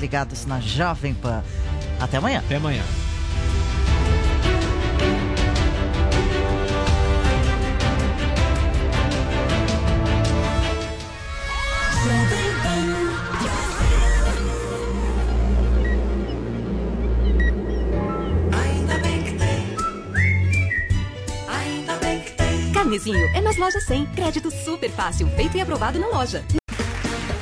Ligados na Jovem Pan. Até amanhã. Até amanhã. Carnezinho é nas lojas 100. Crédito super fácil, feito e aprovado na loja.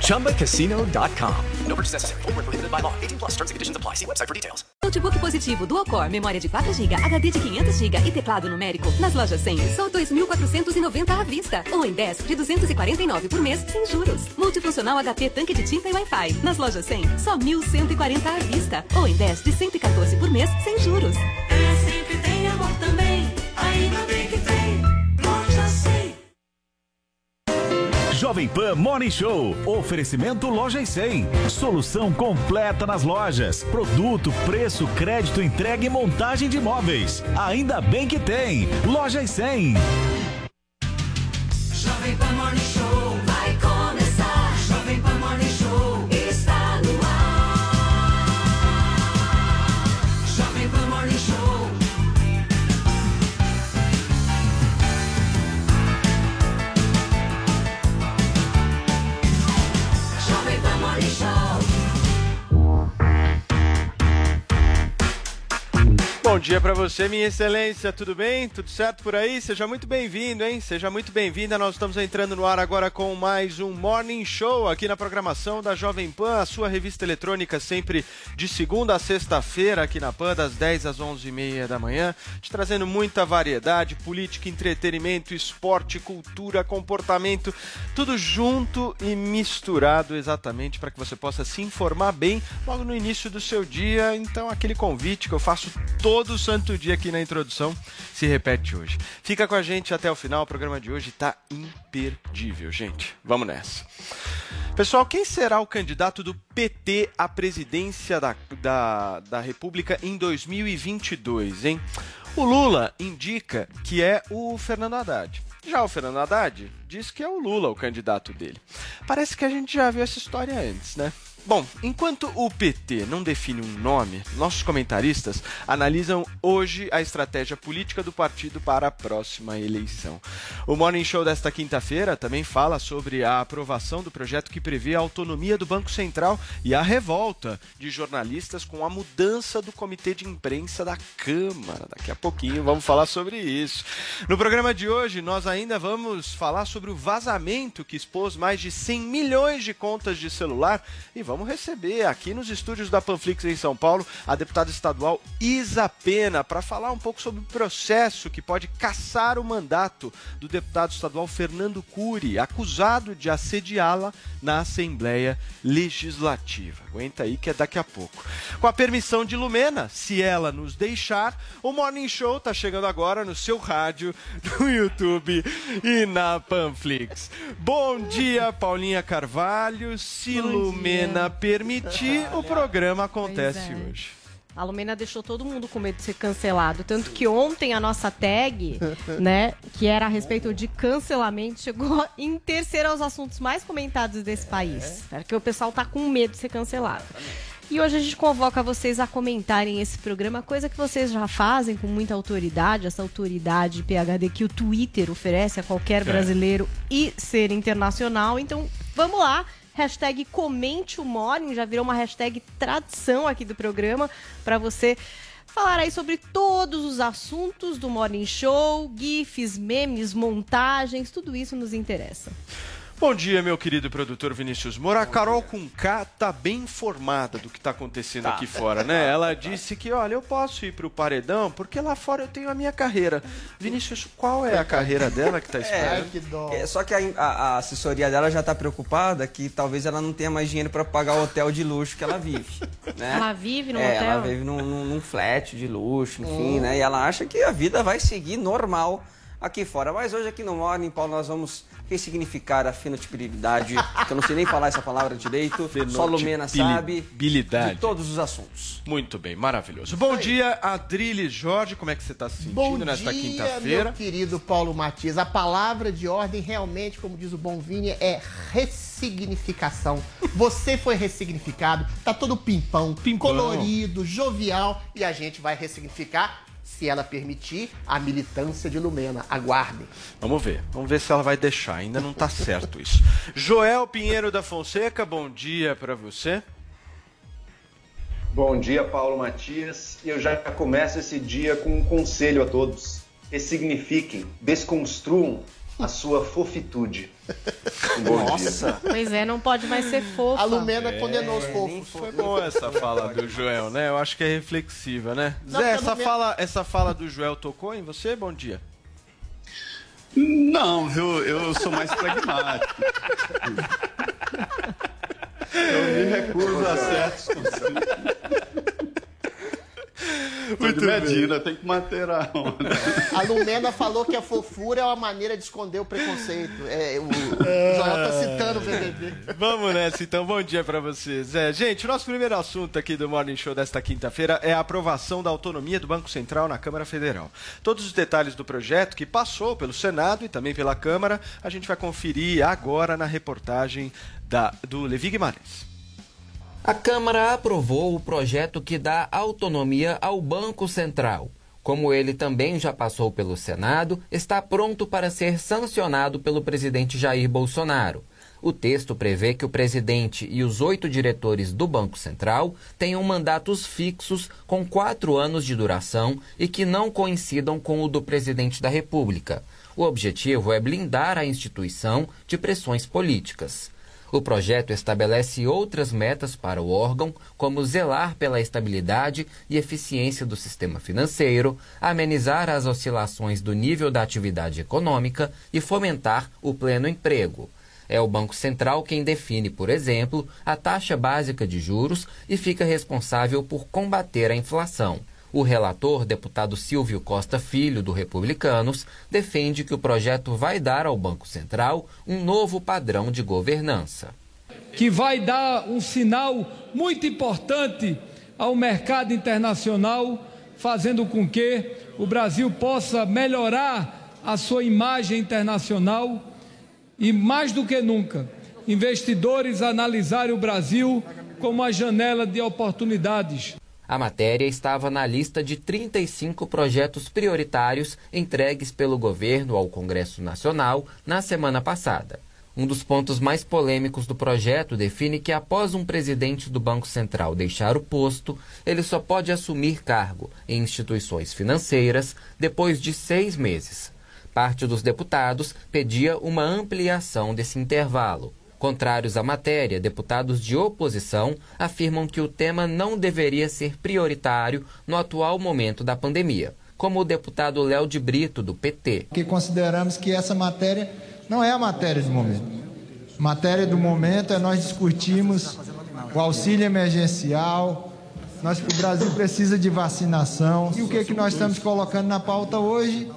ChumbaCasino.com. No purchase necessary. Full prohibited by law. 18 plus terms and conditions apply. See website for details. Notebook positivo Dual-Core, memória de 4 GB, HD de 500 GB e teclado numérico. Nas lojas 100, só 2.490 à vista. Ou em 10 de 249 por mês, sem juros. Multifuncional HP tanque de tinta e Wi-Fi. Nas lojas 100, só 1.140 à vista. Ou em 10 de 114 por mês, sem juros. É Jovem Pan Morning Show. Oferecimento Loja e 100. Solução completa nas lojas. Produto, preço, crédito, entrega e montagem de móveis. Ainda bem que tem. Loja e 100. Bom dia para você, minha excelência, tudo bem? Tudo certo por aí? Seja muito bem-vindo, hein? Seja muito bem-vinda. Nós estamos entrando no ar agora com mais um Morning Show aqui na programação da Jovem Pan, a sua revista eletrônica sempre de segunda a sexta-feira aqui na Pan, das 10 às 11h30 da manhã, te trazendo muita variedade, política, entretenimento, esporte, cultura, comportamento, tudo junto e misturado exatamente para que você possa se informar bem logo no início do seu dia. Então, aquele convite que eu faço todo santo dia aqui na introdução se repete hoje. Fica com a gente até o final, o programa de hoje está imperdível, gente. Vamos nessa. Pessoal, quem será o candidato do PT à presidência da, da, da República em 2022, hein? O Lula indica que é o Fernando Haddad. Já o Fernando Haddad diz que é o Lula o candidato dele. Parece que a gente já viu essa história antes, né? Bom, enquanto o PT não define um nome, nossos comentaristas analisam hoje a estratégia política do partido para a próxima eleição. O Morning Show desta quinta-feira também fala sobre a aprovação do projeto que prevê a autonomia do Banco Central e a revolta de jornalistas com a mudança do comitê de imprensa da Câmara. Daqui a pouquinho vamos falar sobre isso. No programa de hoje, nós ainda vamos falar sobre o vazamento que expôs mais de 100 milhões de contas de celular e vamos receber aqui nos estúdios da Panflix em São Paulo a deputada estadual Isa Pena para falar um pouco sobre o processo que pode caçar o mandato do deputado estadual Fernando Cury, acusado de assediá-la na Assembleia Legislativa. Aguenta aí que é daqui a pouco. Com a permissão de Lumena, se ela nos deixar, o Morning Show tá chegando agora no seu rádio, no YouTube e na Panflix. Bom dia, Paulinha Carvalho. Se Bom Lumena dia. permitir, o programa acontece é. hoje. A Lumena deixou todo mundo com medo de ser cancelado. Tanto que ontem a nossa tag, né, que era a respeito de cancelamento, chegou em terceiro aos assuntos mais comentados desse país. Porque o pessoal tá com medo de ser cancelado. E hoje a gente convoca vocês a comentarem esse programa, coisa que vocês já fazem com muita autoridade, essa autoridade PHD que o Twitter oferece a qualquer É. brasileiro e ser internacional. Então, vamos lá. Hashtag comente o Morning, já virou uma hashtag tradição aqui do programa para você falar aí sobre todos os assuntos do Morning Show, GIFs, memes, montagens, tudo isso nos interessa. Bom dia, meu querido produtor Vinícius Moura. A Carol com K tá bem informada do que tá acontecendo Tá. aqui fora, né? Ela disse que, olha, eu posso ir pro paredão porque lá fora eu tenho a minha carreira. Vinícius, qual é a carreira dela que tá esperando? É, só que a, a- assessoria dela já tá preocupada que talvez ela não tenha mais dinheiro pra pagar o hotel de luxo que ela vive. Né? Ela vive num é, hotel? Ela vive num, num- num flat de luxo, enfim, Hum. né? E ela acha que a vida vai seguir normal aqui fora. Mas hoje aqui no Morning, Paulo, nós vamos ressignificar a fenotipibilidade, que eu não sei nem falar essa palavra direito, só Lumena sabe, de todos os assuntos. Muito bem, maravilhoso. Bom dia, Adriles Jorge. Como é que você tá se sentindo Bom nesta quinta-feira? meu querido Paulo Matias. A palavra de ordem realmente, como diz o Bom Vini, é ressignificação. Você foi ressignificado, tá todo pimpão, colorido, jovial e a gente vai ressignificar, se ela permitir, a militância de Lumena. Aguardem. Vamos ver. Vamos ver se ela vai deixar. Ainda não tá certo isso. Joel Pinheiro da Fonseca, bom dia pra você. Bom dia, Paulo Matias. Eu já começo esse dia com um conselho a todos. Ressignifiquem, desconstruam a sua fofitude. Um bom dia. Pois é, não pode mais ser fofa. A Lumena É, condenou os fofos. Foi bom essa fala do Joel, né? Eu acho que é reflexiva, né? Não, Zé, porque essa Lumena- fala, essa fala do Joel tocou em você? Bom dia. Não, eu, eu sou mais pragmático. Eu me recuso a certos conselhos. Muito Medina, tem que manter a onda. A Lumena falou que a fofura é uma maneira de esconder o preconceito. É, o, o Joel tá citando o BBB. Vamos nessa, então. Bom dia pra vocês. É, gente, o nosso primeiro assunto aqui do Morning Show desta quinta-feira é a aprovação da autonomia do Banco Central na Câmara Federal. Todos os detalhes do projeto, que passou pelo Senado e também pela Câmara, a gente vai conferir agora na reportagem da, do Levi Guimarães. A Câmara aprovou o projeto que dá autonomia ao Banco Central. Como ele também já passou pelo Senado, está pronto para ser sancionado pelo presidente Jair Bolsonaro. O texto prevê que o presidente e os oito diretores do Banco Central tenham mandatos fixos com quatro anos de duração e que não coincidam com o do presidente da República. O objetivo é blindar a instituição de pressões políticas. O projeto estabelece outras metas para o órgão, como zelar pela estabilidade e eficiência do sistema financeiro, amenizar as oscilações do nível da atividade econômica e fomentar o pleno emprego. É o Banco Central quem define, por exemplo, a taxa básica de juros e fica responsável por combater a inflação. O relator, deputado Silvio Costa Filho, do Republicanos, defende que o projeto vai dar ao Banco Central um novo padrão de governança. que vai dar um sinal muito importante ao mercado internacional, fazendo com que o Brasil possa melhorar a sua imagem internacional e, mais do que nunca, investidores analisarem o Brasil como a janela de oportunidades. A matéria estava na lista de 35 projetos prioritários entregues pelo governo ao Congresso Nacional na semana passada. Um dos pontos mais polêmicos do projeto define que, após um presidente do Banco Central deixar o posto, ele só pode assumir cargo em instituições financeiras depois de seis meses. Parte dos deputados pedia uma ampliação desse intervalo. Contrários à matéria, deputados de oposição afirmam que o tema não deveria ser prioritário no atual momento da pandemia, como o deputado Léo de Brito, do PT. Porque consideramos que essa matéria não é a matéria do momento. Matéria do momento é nós discutirmos o auxílio emergencial. Nós, o Brasil precisa de vacinação. E o que, é que nós estamos colocando na pauta hoje?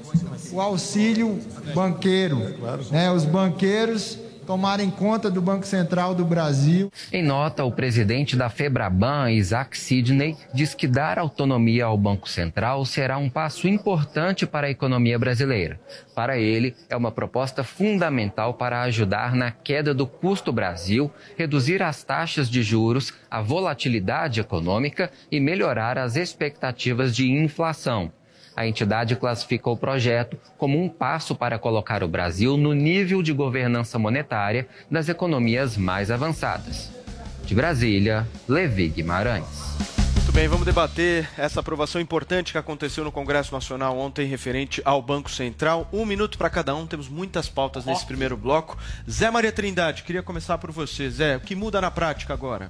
O auxílio banqueiro. Né? Os banqueiros tomarem conta do Banco Central do Brasil. Em nota, o presidente da Febraban, Isaac Sidney, diz que dar autonomia ao Banco Central será um passo importante para a economia brasileira. Para ele, é uma proposta fundamental para ajudar na queda do custo Brasil, reduzir as taxas de juros, a volatilidade econômica e melhorar as expectativas de inflação. A entidade classifica o projeto como um passo para colocar o Brasil no nível de governança monetária das economias mais avançadas. De Brasília, Levi Guimarães. Muito bem, vamos debater essa aprovação importante que aconteceu no Congresso Nacional ontem referente ao Banco Central. Um minuto para cada um, temos muitas pautas nesse primeiro bloco. Zé Maria Trindade, queria começar por você. Zé, o que muda na prática agora?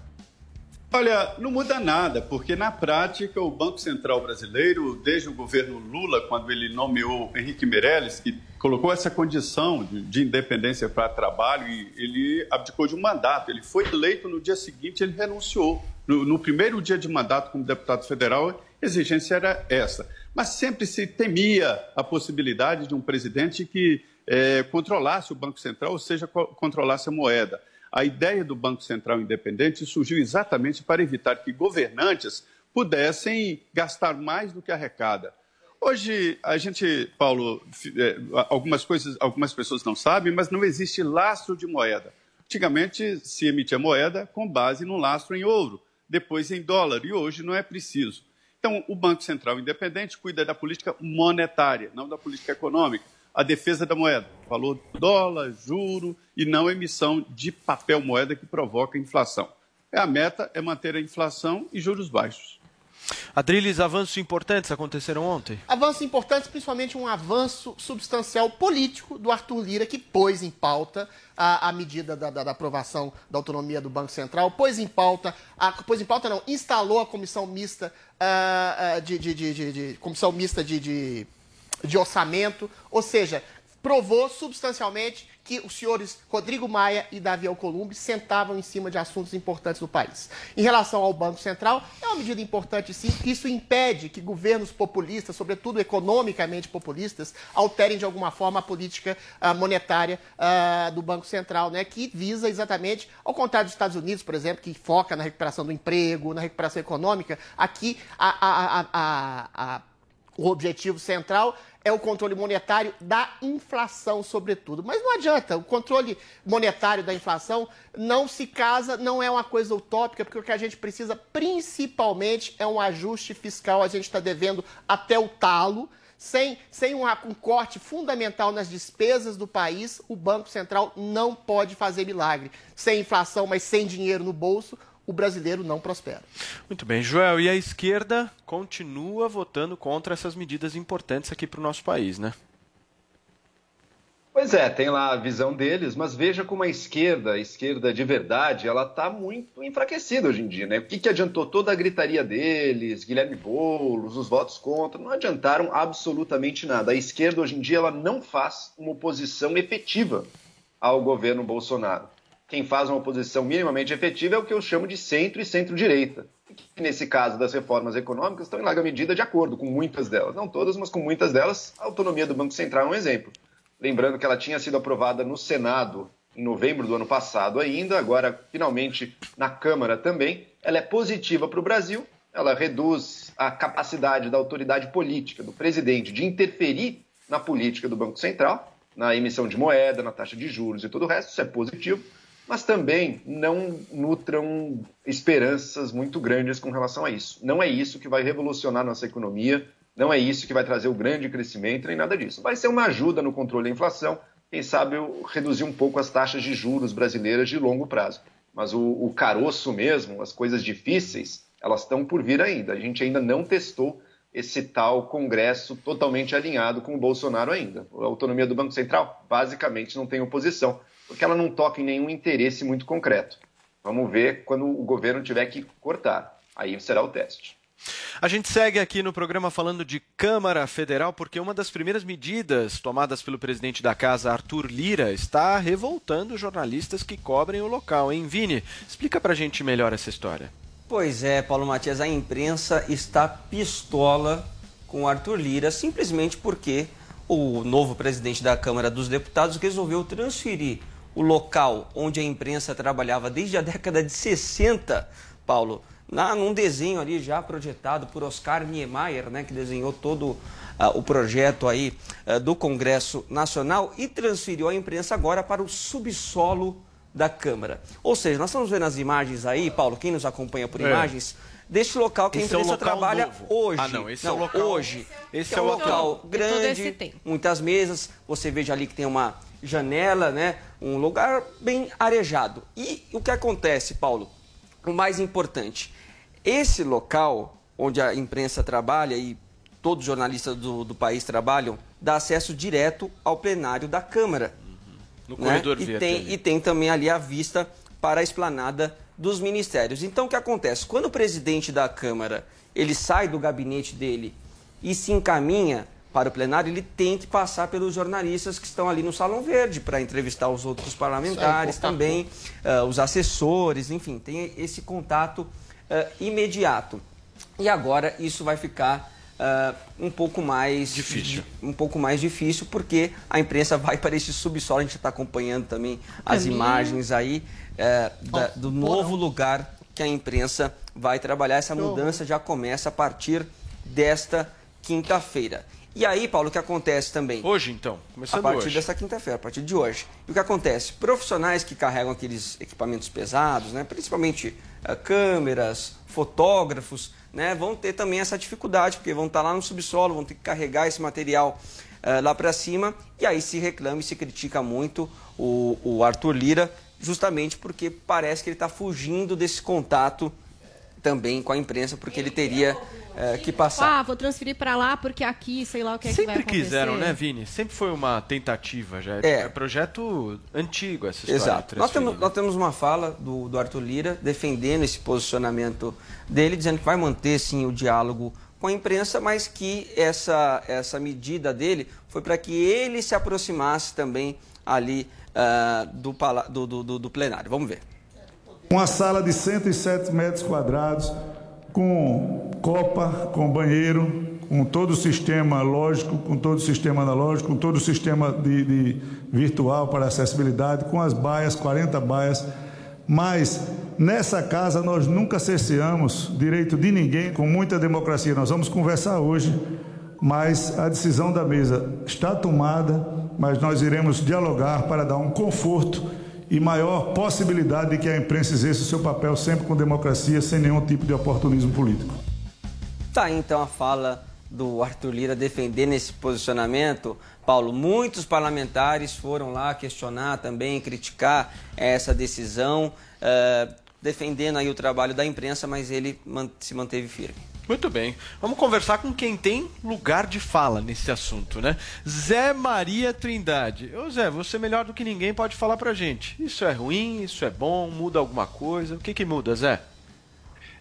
Olha, não muda nada, porque na prática o Banco Central brasileiro, desde o governo Lula, quando ele nomeou Henrique Meirelles, que colocou essa condição de, de independência para trabalho, ele abdicou de um mandato. Ele foi eleito no dia seguinte, ele renunciou. No, no primeiro dia de mandato como deputado federal, a exigência era essa. Mas sempre se temia a possibilidade de um presidente que eh, controlasse o Banco Central, ou seja, co controlasse a moeda. A ideia do Banco Central Independente surgiu exatamente para evitar que governantes pudessem gastar mais do que arrecada. Hoje, a gente, Paulo, eh, algumas coisas, algumas pessoas não sabem, mas não existe lastro de moeda. Antigamente se emitia moeda com base no lastro em ouro, depois em dólar, e hoje não é preciso. Então, o Banco Central Independente cuida da política monetária, não da política econômica a defesa da moeda, valor do dólar, juro e não emissão de papel moeda que provoca inflação. A meta é manter a inflação e juros baixos. Adriles, avanços importantes aconteceram ontem? Avanços importantes, principalmente um avanço substancial político do Arthur Lira, que pôs em pauta a, a medida da, da, da, aprovação da autonomia do Banco Central, pôs em pauta, a, pôs em pauta não, instalou a comissão mista uh, uh, de, de, de, de, comissão mista de de orçamento, ou seja, provou substancialmente que os senhores Rodrigo Maia e Davi Alcolumbre sentavam em cima de assuntos importantes do país. Em relação ao Banco Central, é uma medida importante sim, que isso impede que governos populistas, sobretudo economicamente populistas, alterem de alguma forma a política uh, monetária uh, do Banco Central, né, que visa exatamente, ao contrário dos Estados Unidos, por exemplo, que foca na recuperação do emprego, na recuperação econômica, aqui a, a, a, a o objetivo central é o controle monetário da inflação, sobretudo. Mas não adianta, o controle monetário da inflação não se casa, não é uma coisa utópica, porque o que a gente precisa principalmente é um ajuste fiscal. A gente está devendo até o talo. Sem, sem um, um corte fundamental nas despesas do país, o Banco Central não pode fazer milagre. Sem inflação, mas sem dinheiro no bolso, o brasileiro não prospera. Muito bem, Joel. E a esquerda continua votando contra essas medidas importantes aqui para o nosso país, né? Pois é, tem lá a visão deles, mas veja como a esquerda, a esquerda de verdade, ela está muito enfraquecida hoje em dia, né? O que, que adiantou toda a gritaria deles, Guilherme Boulos, os votos contra, não adiantaram absolutamente nada. A esquerda hoje em dia ela não faz uma oposição efetiva ao governo Bolsonaro quem faz uma oposição minimamente efetiva é o que eu chamo de centro e centro-direita. Que, nesse caso das reformas econômicas, estão em larga medida de acordo com muitas delas. Não todas, mas com muitas delas. A autonomia do Banco Central é um exemplo. Lembrando que ela tinha sido aprovada no Senado em novembro do ano passado ainda, agora finalmente na Câmara também. Ela é positiva para o Brasil, ela reduz a capacidade da autoridade política, do presidente, de interferir na política do Banco Central, na emissão de moeda, na taxa de juros e todo o resto. Isso é positivo mas também não nutram esperanças muito grandes com relação a isso. Não é isso que vai revolucionar nossa economia, não é isso que vai trazer o grande crescimento, nem nada disso. Vai ser uma ajuda no controle da inflação, quem sabe reduzir um pouco as taxas de juros brasileiras de longo prazo. Mas o, o caroço mesmo, as coisas difíceis, elas estão por vir ainda. A gente ainda não testou esse tal Congresso totalmente alinhado com o Bolsonaro ainda. A autonomia do Banco Central basicamente não tem oposição porque ela não toca em nenhum interesse muito concreto. Vamos ver quando o governo tiver que cortar. Aí será o teste. A gente segue aqui no programa falando de Câmara Federal, porque uma das primeiras medidas tomadas pelo presidente da casa, Arthur Lira, está revoltando jornalistas que cobrem o local, hein, Vini? Explica pra gente melhor essa história. Pois é, Paulo Matias, a imprensa está pistola com Arthur Lira simplesmente porque o novo presidente da Câmara dos Deputados resolveu transferir o local onde a imprensa trabalhava desde a década de 60, Paulo, na, num desenho ali já projetado por Oscar Niemeyer, né, que desenhou todo uh, o projeto aí uh, do Congresso Nacional e transferiu a imprensa agora para o subsolo da Câmara. Ou seja, nós estamos vendo as imagens aí, Paulo, quem nos acompanha por é. imagens, deste local que esse a imprensa é trabalha novo. hoje. Ah, não, esse não, é o local. Hoje. Esse é, é o local grande, muitas mesas. Você veja ali que tem uma janela, né? Um lugar bem arejado. E o que acontece, Paulo? O mais importante Esse local onde a imprensa trabalha e todos os jornalistas do, do país trabalham, dá acesso direto ao plenário da Câmara. No né? corredor e verde tem, ali. e tem também ali a vista para a esplanada dos ministérios. Então, o que acontece? Quando o presidente da Câmara ele sai do gabinete dele e se encaminha para o plenário, ele tem que passar pelos jornalistas que estão ali no Salão Verde para entrevistar os outros parlamentares aí, também, ah, os assessores, enfim, tem esse contato ah, imediato. E agora isso vai ficar ah, um pouco mais Difícil. um pouco mais difícil porque a imprensa vai para esse subsolo. A gente está acompanhando também as imagens aí da- do novo lugar que a imprensa vai trabalhar. Essa mudança já começa a partir desta quinta-feira. E aí, Paulo, o que acontece também? Hoje, então, A começando partir hoje. dessa quinta-feira, a partir de hoje. E o que acontece? Profissionais que carregam aqueles equipamentos pesados, né, principalmente eh, câmeras, fotógrafos, né, vão ter também essa dificuldade, porque vão estar lá no subsolo, vão ter que carregar esse material eh, lá para cima. E aí se reclama e se critica muito o, o Arthur Lira, justamente porque parece que ele está fugindo desse contato também com a imprensa, porque ele teria eh, que passar. Ah, vou transferir pra lá porque aqui, sei lá o que é que vai Sempre quiseram, né, Vini? Sempre foi uma tentativa já. É. projeto antigo essa história. Exato. Nós temos, nós temos uma fala do, do Arthur Lira defendendo esse posicionamento dele, dizendo que vai manter sim o diálogo com a imprensa, mas que essa, essa medida dele foi para que ele se aproximasse também ali do, pala- do, do, do- do plenário. Vamos ver. Uma sala de 107 metros quadrados, com copa, com banheiro, com todo o sistema lógico, com todo o sistema analógico, com todo o sistema de, de virtual para acessibilidade, com as baias, 40 baias. Mas nessa casa nós nunca cerceamos direito de ninguém, com muita democracia. Nós vamos conversar hoje, mas a decisão da mesa está tomada, mas nós iremos dialogar para dar um conforto e maior possibilidade de que a imprensa exerça o seu papel sempre com democracia, sem nenhum tipo de oportunismo político. Tá aí então a fala do Arthur Lira defendendo esse posicionamento. Paulo, muitos parlamentares foram lá questionar também, criticar essa decisão, eh, defendendo aí o trabalho da imprensa, mas ele se manteve firme. Muito bem. Vamos conversar com quem tem lugar de fala nesse assunto, né? Zé Maria Trindade. Ô Zé, você melhor do que ninguém pode falar pra gente. Isso é ruim, isso é bom, muda alguma coisa? O que que muda, Zé?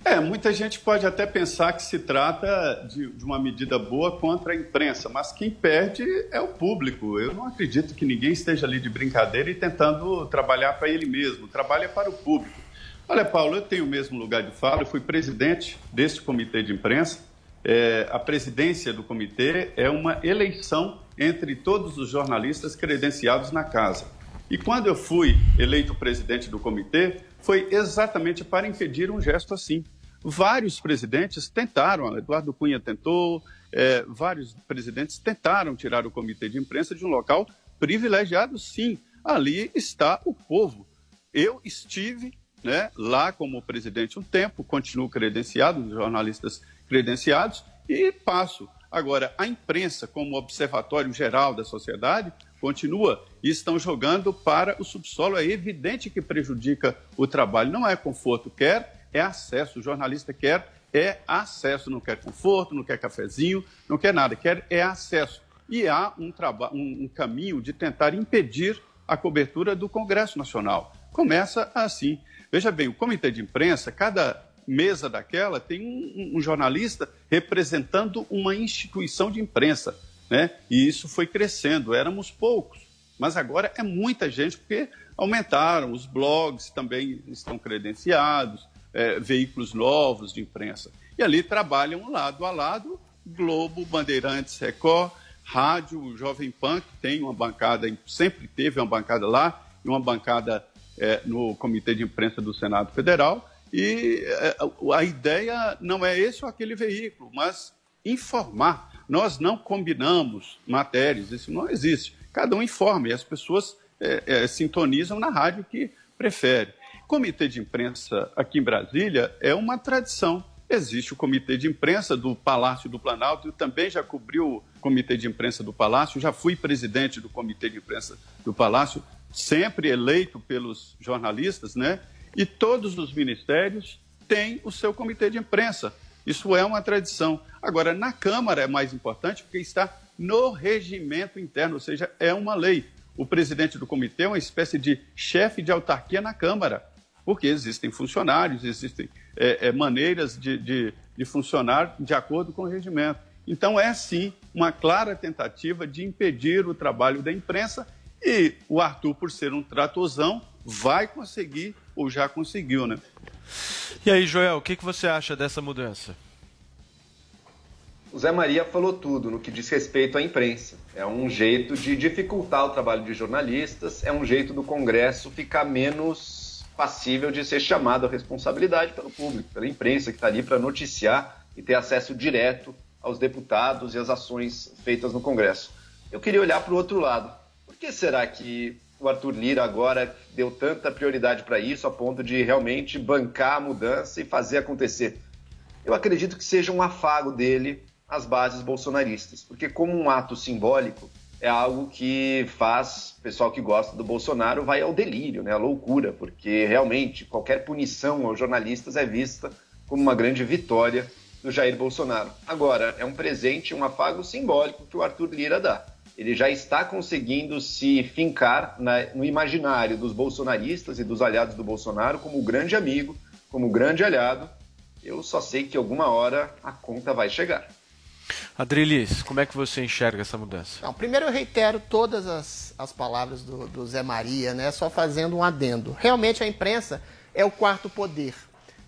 É, muita gente pode até pensar que se trata de, de uma medida boa contra a imprensa, mas quem perde é o público. Eu não acredito que ninguém esteja ali de brincadeira e tentando trabalhar para ele mesmo. Trabalha para o público. Olha, Paulo, eu tenho o mesmo lugar de fala, eu fui presidente deste comitê de imprensa. É, a presidência do comitê é uma eleição entre todos os jornalistas credenciados na casa. E quando eu fui eleito presidente do comitê, foi exatamente para impedir um gesto assim. Vários presidentes tentaram, Eduardo Cunha tentou, é, vários presidentes tentaram tirar o comitê de imprensa de um local privilegiado, sim. Ali está o povo. Eu estive né, lá como presidente um tempo, continuo credenciado, jornalistas credenciados, e passo. Agora, a imprensa, como observatório geral da sociedade, continua e estão jogando para o subsolo. É evidente que prejudica o trabalho. Não é conforto, quer é acesso. O jornalista quer é acesso, não quer conforto, não quer cafezinho, não quer nada, quer é acesso. E há um, um, um caminho de tentar impedir a cobertura do Congresso Nacional. Começa assim. Veja bem, o comitê de imprensa, cada mesa daquela tem um, um jornalista representando uma instituição de imprensa, né? E isso foi crescendo. Éramos poucos, mas agora é muita gente porque aumentaram. Os blogs também estão credenciados, é, veículos novos de imprensa. E ali trabalham lado a lado Globo, Bandeirantes, Record, Rádio, Jovem Pan, que tem uma bancada, sempre teve uma bancada lá, e uma bancada é, no Comitê de Imprensa do Senado Federal. E é, a ideia não é esse ou aquele veículo, mas informar. Nós não combinamos matérias, isso não existe. Cada um informa e as pessoas é, é, sintonizam na rádio que prefere. Comitê de imprensa aqui em Brasília é uma tradição. Existe o comitê de imprensa do Palácio do Planalto, eu também já cobri o comitê de imprensa do Palácio, já fui presidente do comitê de imprensa do Palácio, sempre eleito pelos jornalistas, né? E todos os ministérios tem o seu comitê de imprensa. Isso é uma tradição. Agora, na Câmara é mais importante porque está no regimento interno, ou seja, é uma lei. O presidente do comitê é uma espécie de chefe de autarquia na Câmara, porque existem funcionários, existem é, é, maneiras de, de, de funcionar de acordo com o regimento. Então, é sim uma clara tentativa de impedir o trabalho da imprensa e o Arthur, por ser um tratozão, vai conseguir, ou já conseguiu, né? E aí, Joel, o que, que você acha dessa mudança? O Zé Maria falou tudo no que diz respeito à imprensa. É um jeito de dificultar o trabalho de jornalistas, é um jeito do Congresso ficar menos passível de ser chamado à responsabilidade pelo público, pela imprensa que está ali para noticiar e ter acesso direto aos deputados e às ações feitas no Congresso. Eu queria olhar para o outro lado. Por que será que o Arthur Lira agora deu tanta prioridade para isso a ponto de realmente bancar a mudança e fazer acontecer? Eu acredito que seja um afago dele às bases bolsonaristas, porque como um ato simbólico é algo que faz o pessoal que gosta do Bolsonaro vai ao delírio, né, à loucura, porque realmente qualquer punição aos jornalistas é vista como uma grande vitória do Jair Bolsonaro. Agora, é um presente, um afago simbólico que o Arthur Lira dá. Ele já está conseguindo se fincar na, no imaginário dos bolsonaristas e dos aliados do Bolsonaro como grande amigo, como grande aliado. Eu só sei que alguma hora a conta vai chegar. Adrilis, como é que você enxerga essa mudança? Não, primeiro eu reitero todas as, as palavras do, do Zé Maria, né? Só fazendo um adendo. Realmente a imprensa é o quarto poder.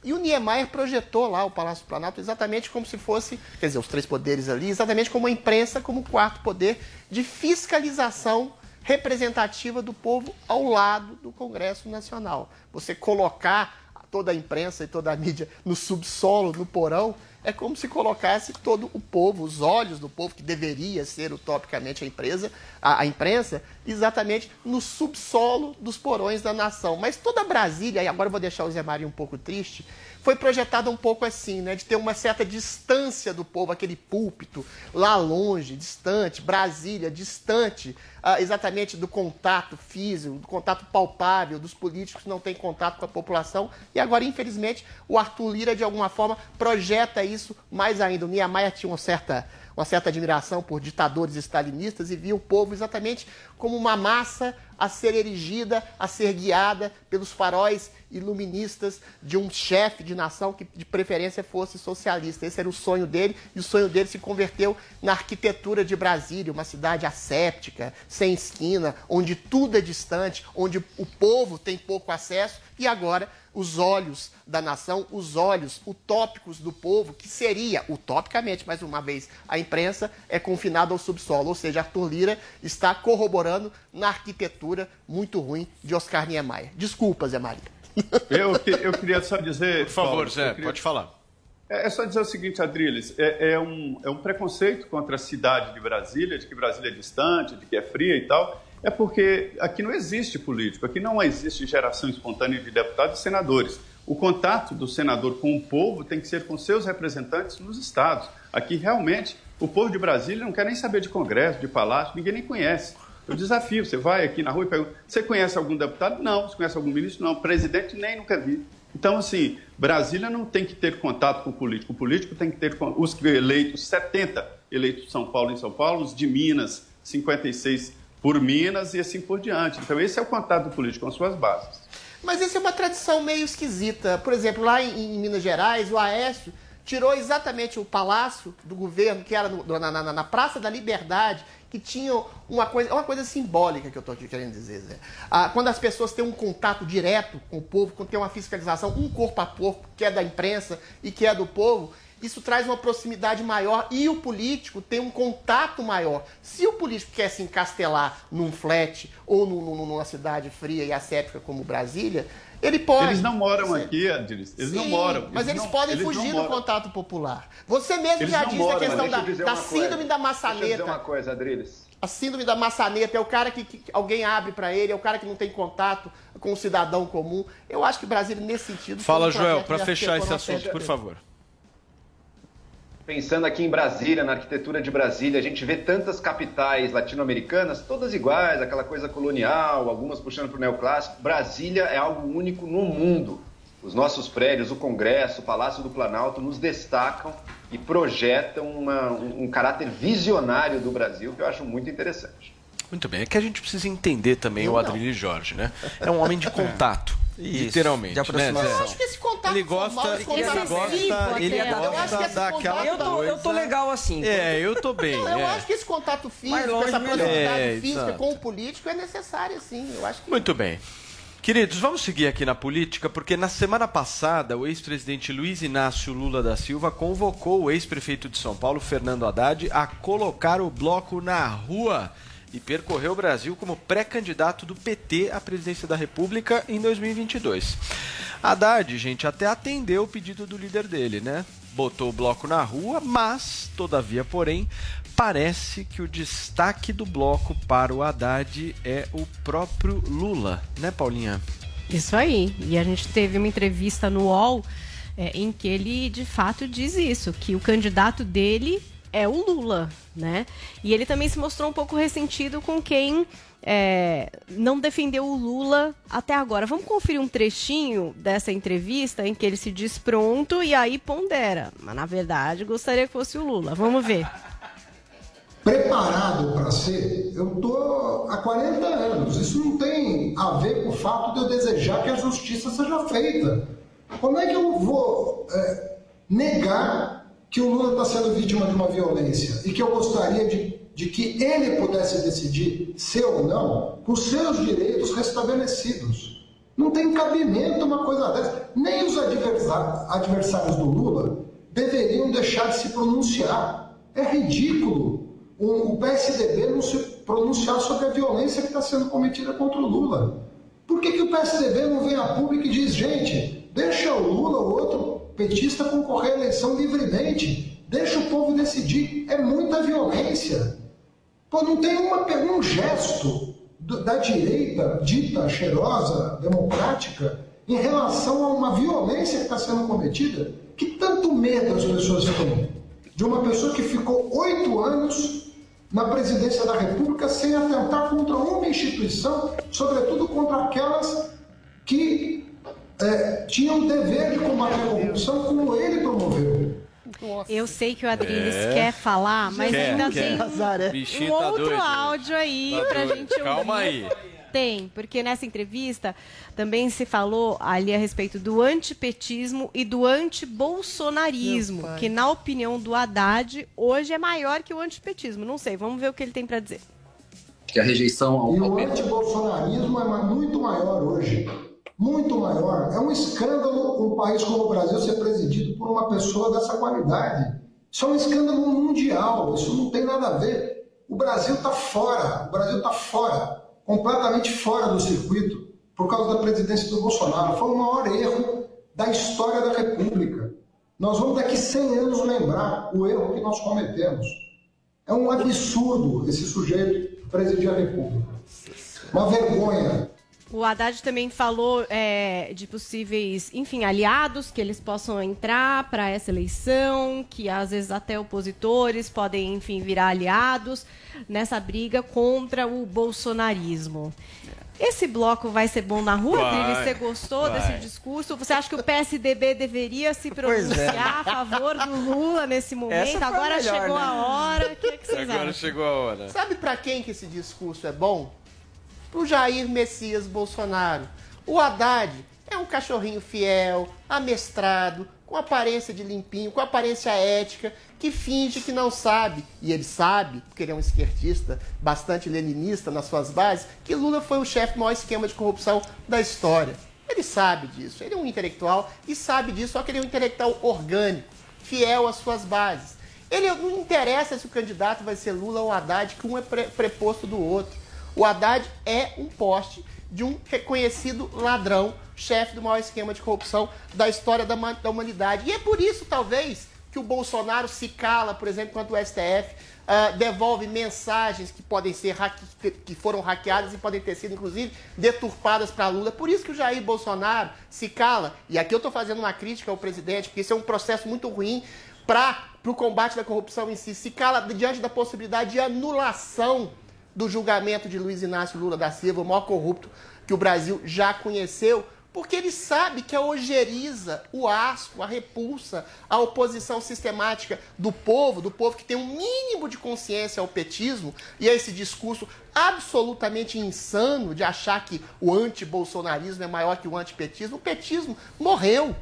E o Niemeyer projetou lá o Palácio do Planalto exatamente como se fosse, quer dizer, os três poderes ali, exatamente como a imprensa como o quarto poder de fiscalização representativa do povo ao lado do Congresso Nacional. Você colocar toda a imprensa e toda a mídia no subsolo, no porão, é como se colocasse todo o povo, os olhos do povo, que deveria ser utopicamente a, empresa, a, a, imprensa, exatamente no subsolo dos porões da nação. Mas toda Brasília, e agora eu vou deixar o Zé Maria um pouco triste, foi projetada um pouco assim, né? De ter uma certa distância do povo, aquele púlpito lá longe, distante, Brasília, distante ah, exatamente do contato físico, do contato palpável, dos políticos que não têm contato com a população. E agora, infelizmente, o Arthur Lira, de alguma forma, projeta isso mais ainda. O Niemeyer tinha uma certa uma certa admiração por ditadores stalinistas e via o povo exatamente como uma massa a ser erigida, a ser guiada pelos faróis iluministas de um chefe de nação que de preferência fosse socialista. Esse era o sonho dele e o sonho dele se converteu na arquitetura de Brasília, uma cidade asséptica, sem esquina, onde tudo é distante, onde o povo tem pouco acesso e agora os olhos da nação, os olhos utópicos do povo, que seria, utopicamente, mais uma vez, a imprensa, é confinado ao subsolo. Ou seja, Arthur Lira está corroborando na arquitetura muito ruim de Oscar Niemeyer. Desculpa, Zé Maria. Eu, eu queria só dizer. Por favor, Paulo, Zé, queria... pode falar. É, é só dizer o seguinte, Adriles, é, é, um, é um preconceito contra a cidade de Brasília, de que Brasília é distante, de que é fria e tal. É porque aqui não existe político, aqui não existe geração espontânea de deputados e senadores. O contato do senador com o povo tem que ser com seus representantes nos estados. Aqui, realmente, o povo de Brasília não quer nem saber de Congresso, de Palácio, ninguém nem conhece. Eu desafio, você vai aqui na rua e pergunta, você conhece algum deputado? Não. Você conhece algum ministro? Não. Presidente, nem nunca vi. Então, assim, Brasília não tem que ter contato com o político. O político tem que ter os eleitos, 70 eleitos de São Paulo em São Paulo, os de Minas, 56 por Minas e assim por diante. Então, esse é o contato político com suas bases. Mas isso é uma tradição meio esquisita. Por exemplo, lá em, em Minas Gerais, o Aécio tirou exatamente o palácio do governo, que era no, na, na, na, Praça da Liberdade, que tinha uma coisa, uma coisa simbólica que eu estou querendo dizer, Zé. Ah, quando as pessoas têm um contato direto com o povo, quando tem uma fiscalização, um corpo a corpo, que é da imprensa e que é do povo, isso traz uma proximidade maior e o político tem um contato maior. Se o político quer se encastelar num flat ou numa cidade fria e asséptica como Brasília, ele pode. Eles não moram aqui, Adriles. Eles Sim, não moram. Mas eles, não, podem eles fugir do contato popular. Você mesmo Eles já disse moram, a questão da, da síndrome coisa. da Deixa eu maçaneta. dizer uma coisa, Adriles. A síndrome da maçaneta é o cara que, que alguém abre para ele, é o cara que não tem contato com o cidadão comum. Eu acho que Brasília, nesse sentido. Fala, um Joel, para fechar esse assunto, por favor. Pensando aqui em Brasília, na arquitetura de Brasília, a gente vê tantas capitais latino-americanas, todas iguais, aquela coisa colonial, algumas puxando para o neoclássico. Brasília é algo único no mundo. Os nossos prédios, o Congresso, o Palácio do Planalto, nos destacam e projetam uma- um, um caráter visionário do Brasil que eu acho muito interessante. Muito bem, é que a gente precisa entender também Eu o. Adrilho Jorge, né? É um homem de contato, Isso, literalmente. de aproximação. Né? Eu acho que esse contato Ele gosta, formal, contato ele gosta, ele até. Eu acho que gosta daquela Eu tô, eu tô legal assim. É, eu tô bem. Não, eu é. acho que esse contato físico, essa proximidade É, física exato. com o político é necessária, sim. Eu acho que Muito bem. Queridos, vamos seguir aqui na política, porque na semana passada o ex-presidente Luiz Inácio Lula da Silva convocou o ex-prefeito de São Paulo, Fernando Haddad, a colocar o bloco na rua e percorrer o Brasil como pré-candidato do PT à presidência da República em 2022. Haddad, gente, até atendeu o pedido do líder dele, né? Botou o bloco na rua, mas, todavia, porém, parece que o destaque do bloco para o Haddad é o próprio Lula, né, Paulinha? Isso aí. E a gente teve uma entrevista no UOL é, em que ele de fato diz isso, que o candidato dele é o Lula, né? E ele também se mostrou um pouco ressentido com quem é, não defendeu o Lula até agora. Vamos conferir um trechinho dessa entrevista em que ele se diz pronto e aí pondera. Mas na verdade gostaria que fosse o Lula. Vamos ver. preparado para ser, eu tô há 40 anos. Isso não tem a ver com o fato de eu desejar que a justiça seja feita. Como é que eu vou é, negar que o Lula está sendo vítima de uma violência e que eu gostaria de, de que ele pudesse decidir se ou não, com seus direitos restabelecidos? Não tem cabimento uma coisa dessa. Nem os adversários do Lula deveriam deixar de se pronunciar. É ridículo o, o PSDB não se pronunciar sobre a violência que está sendo cometida contra o Lula. Por que, que o PSDB não vem a público e diz, gente, deixa o Lula ou outro petista concorrer à eleição livremente, deixa o povo decidir. É muita violência. Pô, não tem uma, um gesto do- da direita dita cheirosa, democrática, em relação a uma violência que está sendo cometida. Que tanto medo as pessoas têm de uma pessoa que ficou oito anos na presidência da República sem atentar contra uma instituição, sobretudo contra aquelas que eh, tinham o dever de combater a corrupção, como ele promoveu. Eu sei que o Adriles É. quer falar, mas Quer, ainda quer. tem um, Bichinho um tá outro doido. áudio aí Tá pra doido. gente ouvir. Calma aí. Tem, porque nessa entrevista também se falou ali a respeito do antipetismo e do antibolsonarismo, que na opinião do Haddad hoje é maior que o antipetismo. Não sei, vamos ver o que ele tem pra dizer. que a rejeição ao, e o antibolsonarismo é muito maior hoje. Muito maior. É um escândalo um país como o Brasil ser presidido por uma pessoa dessa qualidade. Isso é um escândalo mundial. Isso não tem nada a ver. O Brasil está fora. O Brasil está fora. Completamente fora do circuito por causa da presidência do Bolsonaro. Foi o maior erro da história da República. Nós vamos daqui 100 anos lembrar o erro que nós cometemos. É um absurdo esse sujeito presidir a República. Uma vergonha. O Haddad também falou é, de possíveis, enfim, aliados que eles possam entrar para essa eleição, que às vezes até opositores podem, enfim, virar aliados nessa briga contra o bolsonarismo. Esse bloco vai ser bom na rua, Vai, Adriles? Você gostou vai. desse discurso? Você acha que o PSDB deveria se é. pronunciar a favor do Lula nesse momento? Agora melhor, chegou né? a hora. O que, que vocês Agora acham? chegou a hora. Sabe pra quem que esse discurso é bom? Pro Jair Messias Bolsonaro. O Haddad é um cachorrinho fiel, amestrado, com aparência de limpinho, com aparência ética, que finge que não sabe. E ele sabe, porque ele é um esquerdista bastante leninista nas suas bases, que Lula foi o chefe do maior esquema de corrupção da história. Ele sabe disso. Ele é um intelectual e sabe disso, só que ele é um intelectual orgânico, fiel às suas bases. Ele não interessa se o candidato vai ser Lula ou Haddad, que um é pre- preposto do outro. O Haddad é um poste de um reconhecido ladrão, chefe do maior esquema de corrupção da história da, da humanidade. E é por isso, talvez, que o Bolsonaro se cala, por exemplo, quando o STF ah, devolve mensagens que podem ser que foram hackeadas e podem ter sido, inclusive, deturpadas para Lula. Por isso que o Jair Bolsonaro se cala. E aqui eu estou fazendo uma crítica ao presidente, porque isso é um processo muito ruim para o combate da corrupção em si. Se cala diante da possibilidade de anulação do julgamento de Luiz Inácio Lula da Silva, o maior corrupto que o Brasil já conheceu, Porque ele sabe que a ojeriza, o asco, a repulsa, a oposição sistemática do povo, do povo que tem um mínimo de consciência ao petismo e a esse discurso absolutamente insano de achar que o anti-bolsonarismo é maior que o antipetismo. O petismo morreu.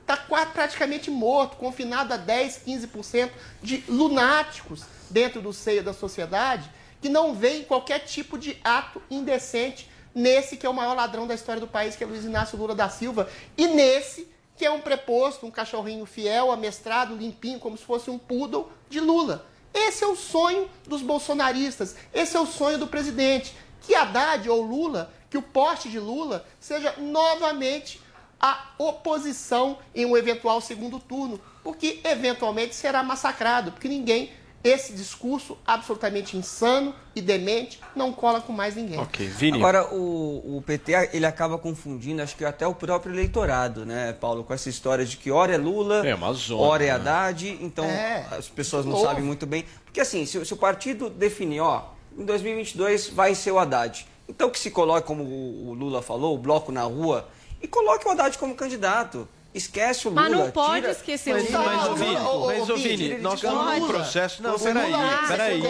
Está praticamente morto, confinado a 10, 15% de lunáticos dentro do seio da sociedade que não veem qualquer tipo de ato indecente nesse que é o maior ladrão da história do país, que é Luiz Inácio Lula da Silva, e nesse que é um preposto, um cachorrinho fiel, amestrado, limpinho, como se fosse um poodle de Lula. Esse é o sonho dos bolsonaristas, esse é o sonho do presidente. Que Haddad ou Lula, que o poste de Lula seja novamente a oposição em um eventual segundo turno, porque eventualmente será massacrado, porque ninguém esse discurso absolutamente insano e demente não cola com mais ninguém. Ok, Vini. Agora, o, o PT ele acaba confundindo, acho que até o próprio eleitorado, né, Paulo, com essa história de que hora é Lula, É zona, hora é né? Haddad, então É. as pessoas não Novo. sabem muito bem. Porque assim, se, se o partido definir, ó, em 2022 vai ser o Haddad, então que se coloque, como o, o Lula falou, o bloco na rua, e coloque o Haddad como candidato. Esquece o Lula. Mas não pode tira- esquecer Mas, o Lula. mas, Vini, mas, ô, Vini, nós estamos num processo... Não, peraí, peraí,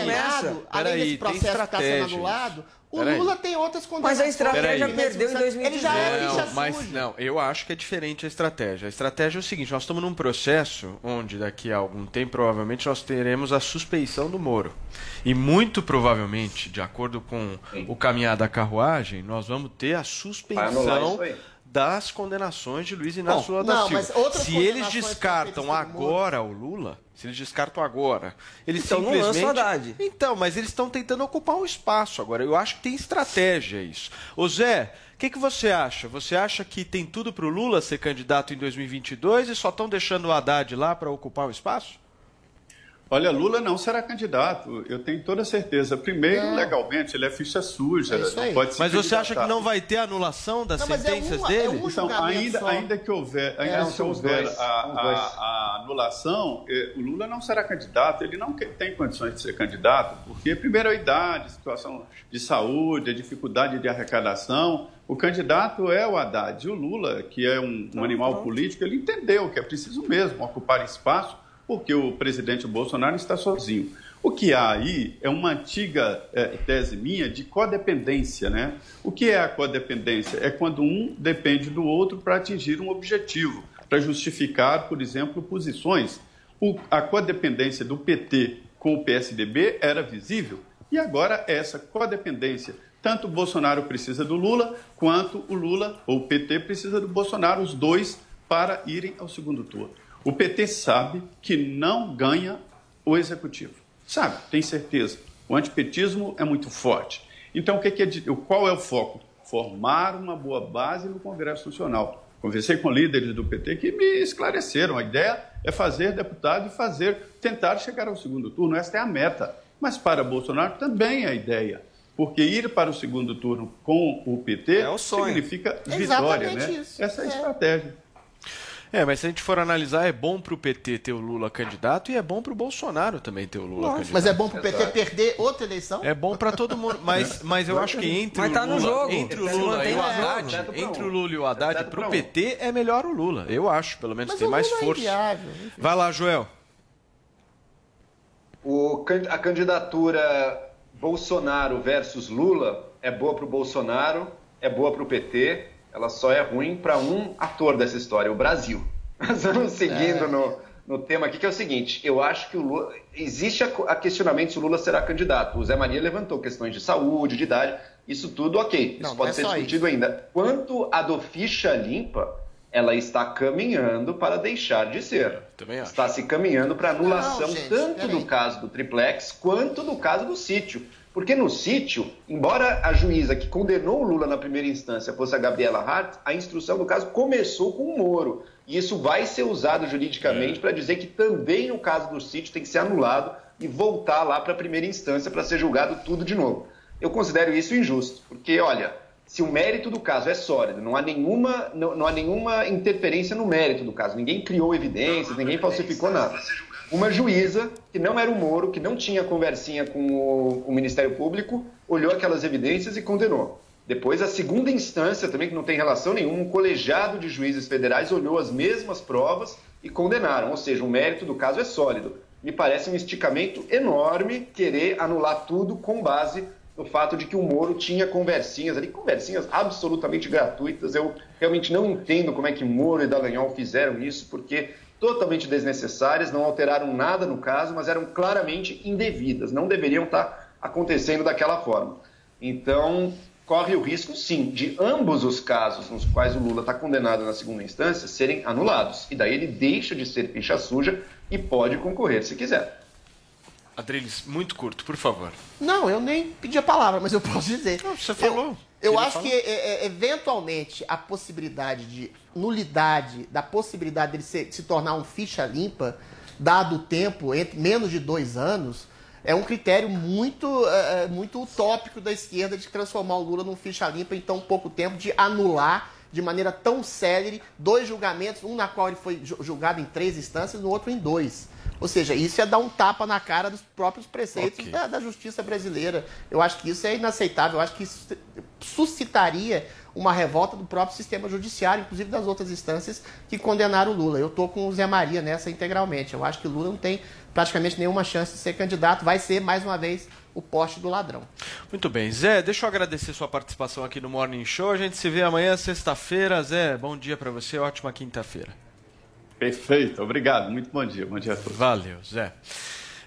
peraí, tem sendo estratégia. anulado, o Peraí. Lula tem outras Mas condenações. a estratégia Peraí. perdeu em 2018. Ele já é Não, ficha mas suja. não, eu acho que é diferente a estratégia. A estratégia é o seguinte: nós estamos num processo onde daqui a algum tempo provavelmente nós teremos a suspeição do Moro. E muito provavelmente, de acordo com o caminhar da carruagem, nós vamos ter a suspeição. Das condenações de Luiz Inácio Bom, Lula da não, Silva. Se eles descartam agora o Lula, se eles descartam agora, eles Então não simplesmente... lança o Haddad. Então, mas eles estão tentando ocupar um espaço agora. Eu acho que tem estratégia isso. Ô Zé, o que, que você acha? Você acha que tem tudo para o Lula ser candidato em 2022 e só estão deixando o Haddad lá para ocupar o espaço? Olha, Lula não será candidato, eu tenho toda certeza. Primeiro, Não. legalmente, ele é ficha suja, É pode se Mas você acha que não vai ter anulação das Não, é sentenças é dele? um Então, ainda, só. ainda que houver, ainda É, se houver dois, a, a- a anulação, eh, o Lula não será candidato, ele não tem condições de ser candidato, porque, primeiro, a idade, situação de saúde, a dificuldade de arrecadação. O candidato é o Haddad. E o Lula, que é um, um animal político, ele entendeu que é preciso mesmo ocupar espaço, porque o presidente Bolsonaro está sozinho. O que há aí é uma antiga eh, tese minha de codependência, né? O que é a codependência? É quando um depende do outro para atingir um objetivo, para justificar, por exemplo, posições. O- a codependência do PT com o PSDB era visível e agora essa codependência. Tanto o Bolsonaro precisa do Lula, quanto o Lula ou o PT precisa do Bolsonaro, os dois, para irem ao segundo turno. O PT sabe que não ganha o executivo. Sabe, tem certeza. O antipetismo é muito forte. Então, o que que é qual é o foco? Formar uma boa base no Congresso Nacional. Conversei com líderes do PT que me esclareceram. A ideia é fazer deputado e fazer, tentar chegar ao segundo turno. Esta é a meta. Mas para Bolsonaro também é a ideia. Porque ir para o segundo turno com o PT É o sonho. significa vitória, exatamente né? isso. Essa é a É. estratégia. É, mas se a gente for analisar, é bom para o PT ter o Lula candidato e é bom para o Bolsonaro também ter o Lula Nossa, candidato. mas é bom pro PT perder outra eleição? É bom para todo mundo, mas, mas eu acho que entre Mas o tá no Lula, jogo. entre o Lula e o Haddad, pra entre o Lula e o Haddad, para o. PT é melhor o Lula. Eu acho, pelo menos Mas tem o mais é força. inviável, enfim. Vai lá, Joel. O a candidatura Bolsonaro versus Lula é boa para o Bolsonaro, é boa para o PT, ela só é ruim para um ator dessa história, o Brasil. Nós vamos seguindo no, no tema aqui, que é o seguinte: eu acho que o Lula. Existe a, a questionamento se o Lula será candidato. O Zé Maria levantou questões de saúde, de idade, isso tudo ok. Isso Não, não pode é ser discutido ainda. Quanto à do ficha limpa, ela está caminhando para deixar de ser. Também acho. Está se caminhando para anulação Não, gente, tanto do caso do triplex quanto do caso do sítio. Porque no sítio, embora a juíza que condenou o Lula na primeira instância fosse a Gabriela Hart, a instrução do caso começou com o Moro. E isso vai ser usado juridicamente para dizer que também no caso do sítio tem que ser anulado e voltar lá para a primeira instância para ser julgado tudo de novo. Eu considero isso injusto, porque olha, se o mérito do caso é sólido, não há nenhuma, não, não há nenhuma interferência no mérito do caso, ninguém criou evidências, ninguém falsificou nada. Uma juíza, que não era o Moro, que não tinha conversinha com o, o Ministério Público, olhou aquelas evidências e condenou. Depois, a segunda instância, também que não tem relação nenhuma, um colegiado de juízes federais olhou as mesmas provas e condenaram, ou seja, o mérito do caso é sólido. Me parece um esticamento enorme querer anular tudo com base no fato de que o Moro tinha conversinhas ali, conversinhas absolutamente gratuitas. Eu realmente não entendo como é que Moro e Dallagnol fizeram isso, porque totalmente desnecessárias, não alteraram nada no caso, mas eram claramente indevidas, não deveriam estar acontecendo daquela forma. Então, corre o risco, sim, de ambos os casos nos quais o Lula está condenado na segunda instância serem anulados. E daí ele deixa de ser ficha suja e pode concorrer se quiser. Adriles, muito curto, por favor. Não, eu nem pedi a palavra, mas eu posso dizer. Não, você falou. Eu, eu acho falou. que, é, é, eventualmente, a possibilidade de nulidade, da possibilidade dele se, se tornar um ficha limpa, dado o tempo, entre menos de dois anos, é um critério muito, é, é, muito utópico da esquerda de transformar o Lula num ficha limpa em tão pouco tempo, de anular de maneira tão célere dois julgamentos, um na qual ele foi ju- julgado em três instâncias, no outro em dois. Ou seja, isso é dar um tapa na cara dos próprios preceitos Ok. da, da justiça brasileira. Eu acho que isso é inaceitável. Eu acho que isso suscitaria uma revolta do próprio sistema judiciário, inclusive das outras instâncias que condenaram o Lula. Eu estou com o Zé Maria nessa integralmente. Eu acho que o Lula não tem praticamente nenhuma chance de ser candidato. Vai ser, mais uma vez, o poste do ladrão. Muito bem. Zé, deixa eu agradecer sua participação aqui no Morning Show. A gente se vê amanhã, sexta-feira. Zé, bom dia pra você, ótima quinta-feira. Perfeito, obrigado. Muito bom dia. Bom dia a todos. Valeu, Zé.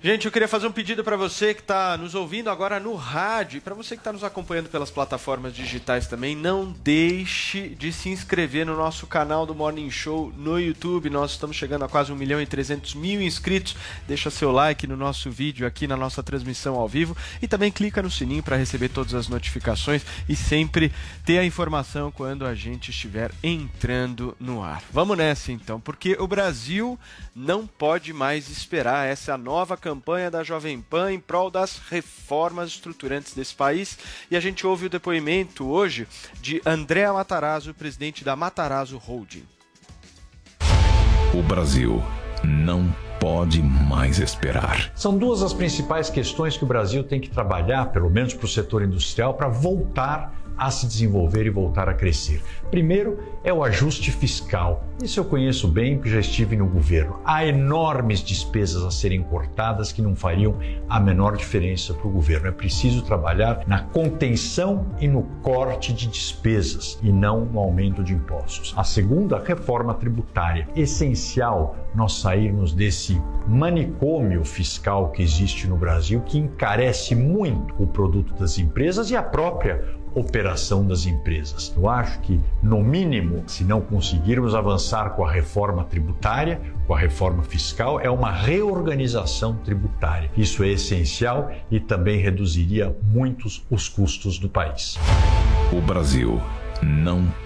Gente, eu queria fazer um pedido para você que está nos ouvindo agora no rádio e para você que está nos acompanhando pelas plataformas digitais também, não deixe de se inscrever no nosso canal do Morning Show no YouTube. Nós estamos chegando a quase 1 milhão e 300 mil inscritos. Deixa seu like no nosso vídeo aqui na nossa transmissão ao vivo e também clica no sininho para receber todas as notificações e sempre ter a informação quando a gente estiver entrando no ar. Vamos nessa então, porque o Brasil não pode mais esperar. Essa é nova campanha da Jovem Pan em prol das reformas estruturantes desse país. E a gente ouve o depoimento hoje de Andréa Matarazzo, presidente da Matarazzo Holding. O Brasil não pode mais esperar. São duas as principais questões que o Brasil tem que trabalhar, pelo menos para o setor industrial, para voltar a se desenvolver e voltar a crescer. Primeiro é o ajuste fiscal. Isso eu conheço bem, porque já estive no governo. Há enormes despesas a serem cortadas que não fariam a menor diferença para o governo. É preciso trabalhar na contenção e no corte de despesas e não no aumento de impostos. A segunda, reforma tributária. Essencial nós sairmos desse manicômio fiscal que existe no Brasil, que encarece muito o produto das empresas e a própria operação das empresas. Eu acho que, no mínimo, se não conseguirmos avançar com a reforma tributária, com a reforma fiscal, é uma reorganização tributária. Isso é essencial e também reduziria muitos os custos do país. O Brasil não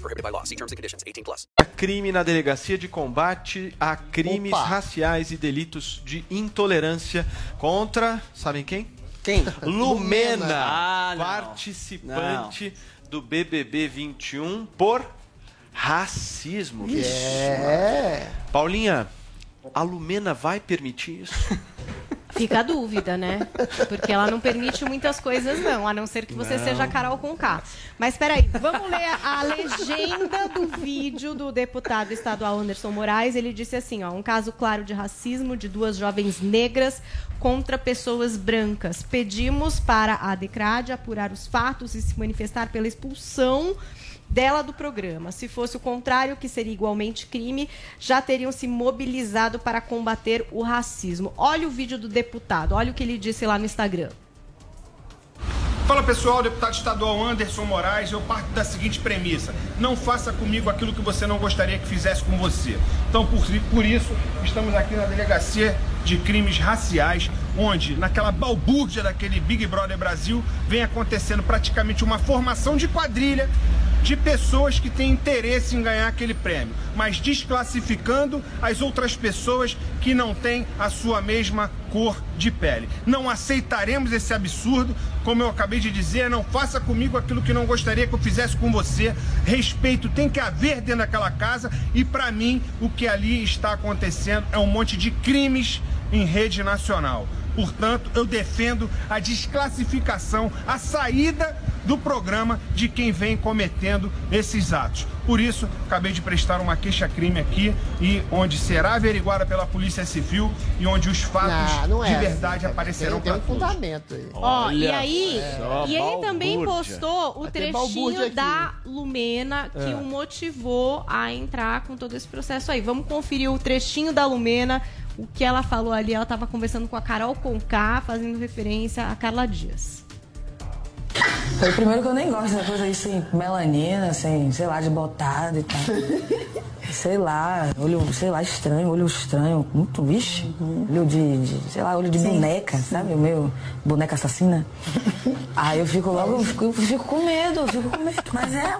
were prohibited by law. See terms and conditions. 18 plus. Crime na Delegacia de Combate a Crimes Opa. Raciais e Delitos de Intolerância contra, sabem quem? Quem? Lumena, Ah, não. participante do BBB 21 por racismo. É. Paulinha, a Lumena vai permitir isso? Fica a dúvida, né? Porque ela não permite muitas coisas, não, a não ser que você Não. seja Carol com K. Mas peraí, vamos ler a legenda do vídeo do deputado estadual Anderson Moraes. Ele disse assim: ó, um caso claro de racismo de duas jovens negras contra pessoas brancas. Pedimos para a Decrade apurar os fatos e se manifestar pela expulsão dela do programa. Se fosse o contrário, que seria igualmente crime, já teriam se mobilizado para combater o racismo. Olha o vídeo do deputado, olha o que ele disse lá no Instagram. Fala pessoal, deputado estadual Anderson Moraes, eu parto da seguinte premissa: não faça comigo aquilo que você não gostaria que fizesse com você. Então, por, por isso, estamos aqui na Delegacia de Crimes Raciais onde, naquela balbúrdia daquele Big Brother Brasil, vem acontecendo praticamente uma formação de quadrilha de pessoas que têm interesse em ganhar aquele prêmio, mas desclassificando as outras pessoas que não têm a sua mesma cor de pele. Não aceitaremos esse absurdo, como eu acabei de dizer, não faça comigo aquilo que não gostaria que eu fizesse com você. Respeito tem que haver dentro daquela casa e para mim o que ali está acontecendo é um monte de crimes em rede nacional. Portanto, eu defendo a desclassificação, a saída do programa de quem vem cometendo esses atos. Por isso, acabei de prestar uma queixa-crime aqui e onde será averiguada pela Polícia Civil e onde os fatos Não, não é de assim, verdade cara. aparecerão Tem- tem para um todos. fundamento aí. Ó, e aí, só, e ele também postou o Vai trechinho da Lumena que É. o motivou a entrar com todo esse processo aí. Vamos conferir o trechinho da Lumena, o que ela falou ali. Ela tava conversando com a Carol Conká, fazendo referência a Carla Dias. Foi primeiro que eu nem gosto da coisa aí sem melanina, sem, sei lá, de botado e tal. sei lá, olho, sei lá, estranho, olho estranho, muito, vixe. Olho de, de, sei lá, olho de boneca, sabe? O meu boneca assassina. Aí eu fico logo, eu fico, eu fico com medo, eu fico com medo. Mas é,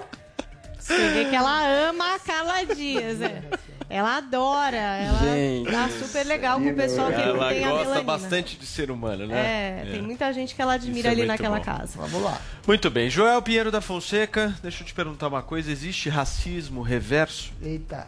Você vê que ela ama a Carla Dias, é. Ela adora, ela Gente. tá super legal com o pessoal que não Ela tem a gosta bastante de ser humano, né? É, tem muita gente que ela admira é ali naquela bom. casa. Vamos lá. Muito bem. Joel Pinheiro da Fonseca, deixa eu te perguntar uma coisa. Existe racismo reverso? Eita.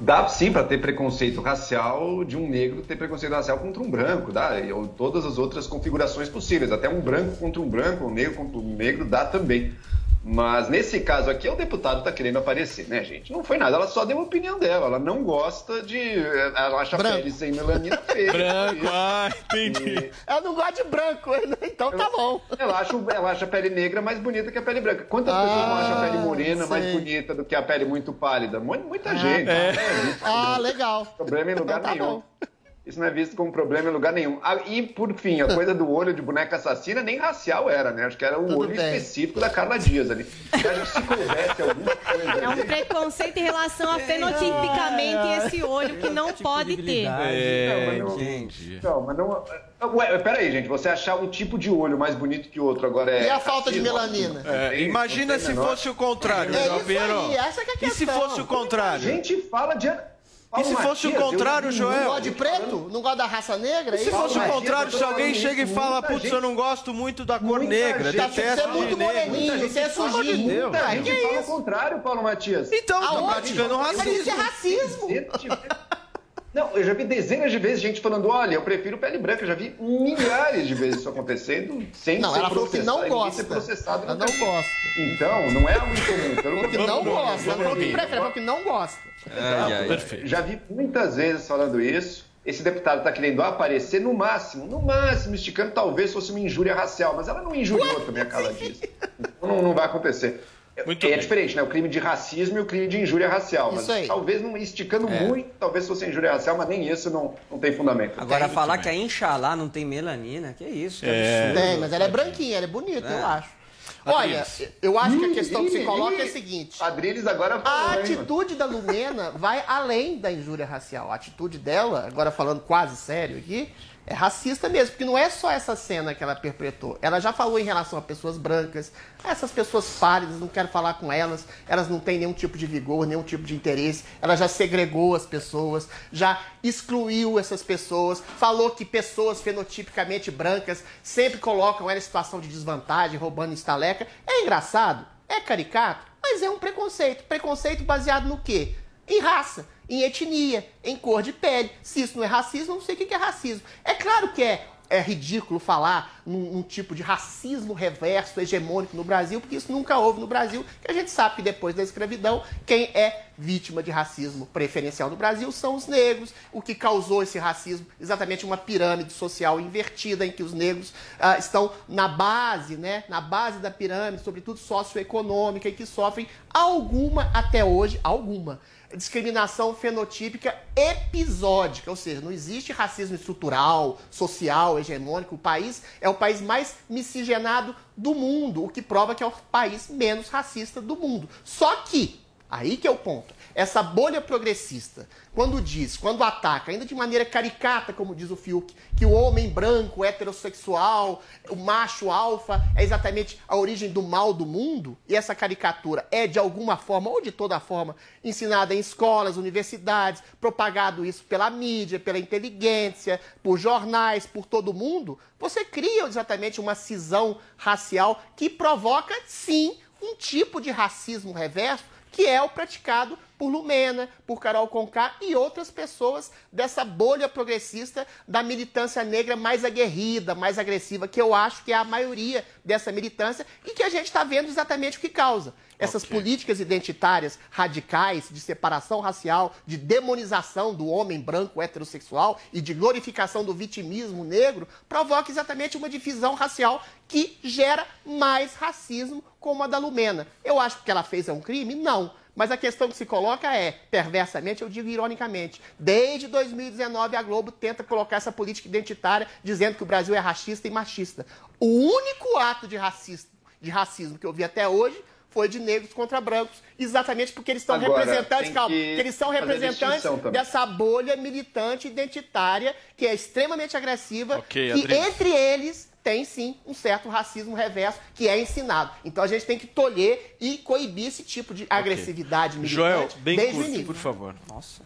Dá sim para ter preconceito racial de um negro ter preconceito racial contra um branco, dá, ou todas as outras configurações possíveis. Até um branco contra um branco, um negro contra um negro dá também. Mas nesse caso aqui, o deputado está querendo aparecer, né, gente? Não foi nada, ela só deu a opinião dela. Ela não gosta de. Ela acha Branco. pele sem melanina feia. Branco, ah, entendi. Ela não gosta de branco, então tá bom. Ela acha, ela acha a pele negra mais bonita que a pele branca. Quantas Ah, pessoas não acham a pele morena mais bonita do que a pele muito pálida? Mu- Muita Ah, gente. é. né? Ah, legal. Problema em lugar Então tá nenhum. bom. Isso não é visto como problema em lugar nenhum. Ah, e, por fim, a coisa do olho de boneca assassina nem racial era, né? Acho que era o Tudo olho bem. específico da Carla Dias ali. Eu acho que se alguma coisa É um preconceito em relação a fenotipicamente esse olho que não pode ter. É, não, mas não- Não, mas não. Ué, peraí, gente. Você achar um tipo de olho mais bonito que o outro agora é. E a falta de melanina? É, imagina se menor- fosse o contrário, É Joel isso Pinheiro. aí, essa que é a E se fosse o contrário? A gente fala de. E se fosse o contrário, Não Joel? gosta de preto? Não gosta da raça negra? E se É fosse o contrário, se alguém chega e fala, muita putz, eu não gosto muito da cor Muita negra, detesto Você é muito moreninho, você é sujinho. Deus. A que gente fala o contrário, Paulo Matias. Então, tá praticando Mas isso é racismo. racismo. Não, eu já vi dezenas de vezes gente falando, olha, eu prefiro pele branca. Eu já vi milhares de vezes isso acontecendo sem Não, ser ela falou que não gosta. ser processado Ela não gosta. Então, não é algo incomum. Pelo que não gosta. Ela falou que prefere, ela falou que não gosta. Exato. Já vi muitas vezes falando isso. Esse deputado está querendo aparecer no máximo, no máximo, esticando, talvez fosse uma injúria racial, mas ela não injuriou também a Carla Dias. Então não, não vai acontecer. Muito é bem. diferente, né? O crime de racismo e o crime de injúria racial. Mas Isso aí. talvez não esticando É. muito, talvez fosse injúria racial, mas nem isso não, não tem fundamento. Agora, Tem. falar que a Inxalá não tem melanina, que isso, que É. absurdo. Tem, mas ela é branquinha, ela é bonita, É. eu acho. Olha, eu acho que a questão que se coloca é a seguinte. Adriles agora A atitude da Lumena vai além da injúria racial. A atitude dela, agora falando quase sério aqui, é racista mesmo, porque não é só essa cena que ela perpetrou. Ela já falou em relação a pessoas brancas, essas pessoas pálidas, não quero falar com elas, elas não têm nenhum tipo de vigor, nenhum tipo de interesse. Ela já segregou as pessoas, já excluiu essas pessoas, falou que pessoas fenotipicamente brancas sempre colocam ela em situação de desvantagem, roubando estaleca. É engraçado, é caricato, mas é um preconceito. Preconceito baseado no quê? Em raça, em etnia, em cor de pele. Se isso não é racismo, não sei o que que é racismo. É claro que é, é ridículo falar num, num tipo de racismo reverso, hegemônico no Brasil, porque isso nunca houve no Brasil, que a gente sabe que depois da escravidão, quem é vítima de racismo preferencial no Brasil são os negros. O que causou esse racismo, exatamente uma pirâmide social invertida, em que os negros ah, estão na base, né, na base da pirâmide, sobretudo socioeconômica, e que sofrem alguma, até hoje, alguma, discriminação fenotípica episódica, ou seja, não existe racismo estrutural, social, hegemônico. O país é o país mais miscigenado do mundo, o que prova que é o país menos racista do mundo. Só que Aí que é o ponto. Essa bolha progressista, quando diz, quando ataca, ainda de maneira caricata, como diz o Fiuk, que o homem branco, heterossexual, o macho alfa é exatamente a origem do mal do mundo, e essa caricatura é de alguma forma, ou de toda forma, ensinada em escolas, universidades, propagado isso pela mídia, pela inteligência, por jornais, por todo mundo, você cria exatamente uma cisão racial que provoca, sim, um tipo de racismo reverso que é o praticado por Lumena, por Carol Conká e outras pessoas dessa bolha progressista da militância negra mais aguerrida, mais agressiva, que eu acho que é a maioria dessa militância e que a gente está vendo exatamente o que causa. Essas políticas identitárias radicais de separação racial, de demonização do homem branco heterossexual e de glorificação do vitimismo negro, provoca exatamente uma divisão racial que gera mais racismo, como a da Lumena. Eu acho que o que ela fez é um crime? Não. Mas a questão que se coloca é, perversamente, eu digo ironicamente, desde 2019 a Globo tenta colocar essa política identitária dizendo que o Brasil é racista e machista. O único ato de racismo, de racismo que eu vi até hoje foi de negros contra brancos, exatamente porque eles estão representantes, calma, que eles são representantes dessa bolha militante identitária que é extremamente agressiva Ok, e entre eles tem sim um certo racismo reverso que é ensinado. Então a gente tem que tolher e coibir esse tipo de agressividade militante Joel, bem desde o curto, início. por favor. Nossa.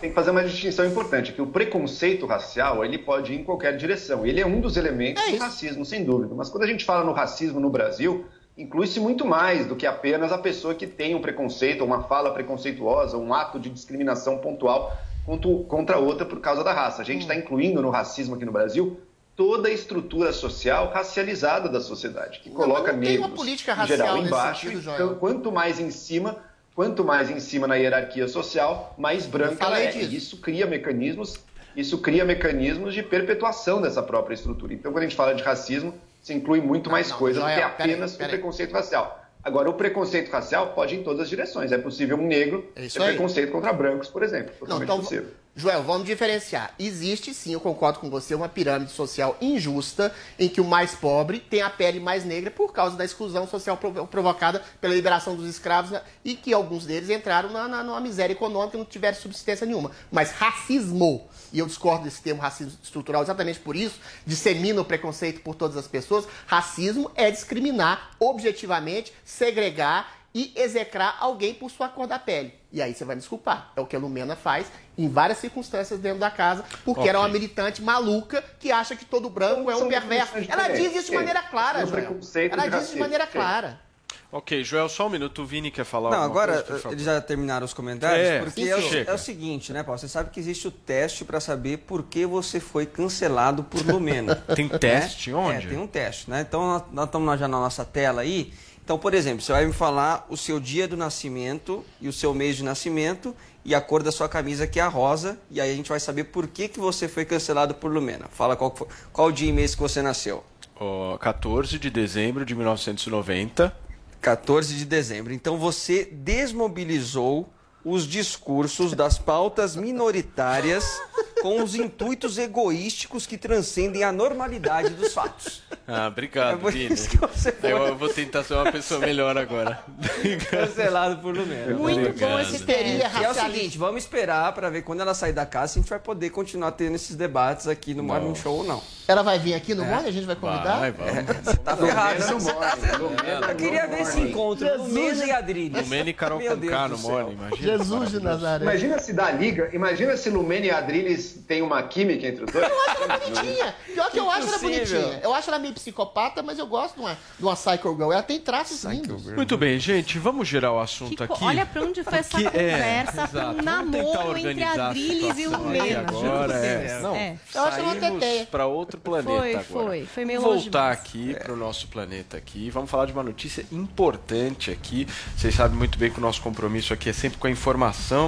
Tem que fazer uma distinção importante, que o preconceito racial, ele pode ir em qualquer direção. Ele é um dos elementos do racismo, sem dúvida. Mas quando a gente fala no racismo no Brasil, inclui-se muito mais do que apenas a pessoa que tem um preconceito, uma fala preconceituosa, um ato de discriminação pontual contra- contra outra por causa da raça. A gente está incluindo no racismo aqui no Brasil toda a estrutura social racializada da sociedade, que coloca não tem uma negros, política em geral, racial embaixo, sentido, e Joel. quanto mais em cima, quanto mais em cima na hierarquia social, mais branca ela é. disso. Isso cria mecanismos, isso cria mecanismos de perpetuação dessa própria estrutura. Então, quando a gente fala de racismo, se inclui muito mais não, coisas do que apenas peraí. o preconceito racial. Agora, o preconceito racial pode ir em todas as direções. É possível um negro É ter aí. preconceito contra brancos, por exemplo. Não, Totalmente então, possível. Joel, vamos diferenciar. Existe sim, eu concordo com você, uma pirâmide social injusta em que o mais pobre tem a pele mais negra por causa da exclusão social provo- provocada pela liberação dos escravos né, e que alguns deles entraram na, na, numa miséria econômica e não tiveram subsistência nenhuma. Mas racismo, e eu discordo desse termo racismo estrutural exatamente por isso, dissemina o preconceito por todas as pessoas. Racismo é discriminar objetivamente, segregar e execrar alguém por sua cor da pele. E aí você vai me desculpar. É o que a Lumena faz em várias circunstâncias dentro da casa, porque Ok. era uma militante maluca que acha que todo branco é um perverso. Ela diz diferentes. isso de maneira clara, Joel. preconceito Ela de diz isso de maneira clara. Ok, Joel, só um minuto. O Vini quer falar Não, agora coisa, por favor. eles já terminaram os comentários, É, porque é o, é o seguinte, né, Paulo? Você sabe que existe o teste para saber por que você foi cancelado por Lumena. Tem né? teste? Onde? É, tem um teste, né? Então nós- nós estamos já na nossa tela aí. Então, por exemplo, você vai me falar o seu dia do nascimento e o seu mês de nascimento e a cor da sua camisa, que é a rosa, e aí a gente vai saber por que, que você foi cancelado por Lumena. Fala qual, foi- qual dia e mês que você nasceu. Ó, 14 de dezembro de 1990. 14 de dezembro. Então você desmobilizou os discursos das pautas minoritárias com os intuitos egoísticos que transcendem a normalidade dos fatos. Ah, obrigado, É por Vini. Eu, eu vou tentar ser uma pessoa melhor agora. Cancelado por Lumena. Muito bom esse histeria Que é o seguinte, vamos esperar para ver quando ela sair da casa se a gente vai poder continuar tendo esses debates aqui no Morning Show ou não. Ela vai vir aqui no É. Morning? A gente vai convidar? Vai, vamos. Você tá ferrado. Você tá Morning, ferrado. Eu queria ver esse encontro. Lumena e Adrilles. Lumena e Carol Conká no. Morning, imagina. Jesus de Nazaré. Imagina se dá liga, imagina se Lumene e Adriles têm uma química entre os dois. Eu acho ela bonitinha. Pior que eu acho ela bonitinha. Eu acho ela meio psicopata, mas eu gosto de uma, de uma Psycho Girl. Ela tem traços lindos. Muito bem, gente, vamos girar o assunto Que aqui. olha pra onde foi essa Porque- é, conversa, pra exato. um namoro entre organizar a Adrilles e juro Agora, é. Não, É. Eu acho ela saímos teteia. para outro planeta Foi, agora. foi. Foi meio Vamos longe voltar aqui para o nosso planeta aqui. Vamos falar de uma notícia importante aqui. Vocês sabem muito bem que o nosso compromisso aqui é sempre com a informação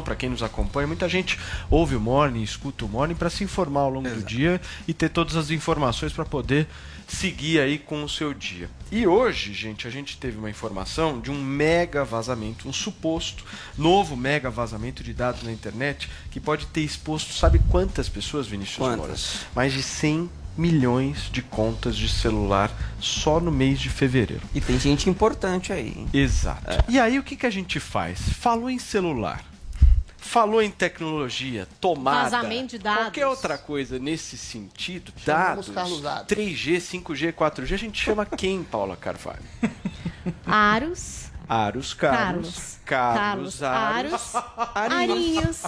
para quem nos acompanha. Muita gente ouve o Morning, escuta o Morning para se informar ao longo do dia e ter todas as informações para poder seguir aí com o seu dia. E hoje, gente, a gente teve uma informação de um mega vazamento, um suposto novo mega vazamento de dados na internet que pode ter exposto, sabe quantas pessoas, Vinícius Quantas? Moura? Mais de 100 milhões de contas de celular só no mês de fevereiro. E tem gente importante aí. hein? Exato. E aí o que, que a gente faz? Falou em celular, falou em tecnologia, tomada, Vazamento de dados. qualquer outra coisa nesse sentido, Chamamos dados, Dados. 3G, 5G, 4G, a gente chama quem, Paula Carvalho? Aros. Aros Carlos. Carlos. Carlos Aros. Arinhos.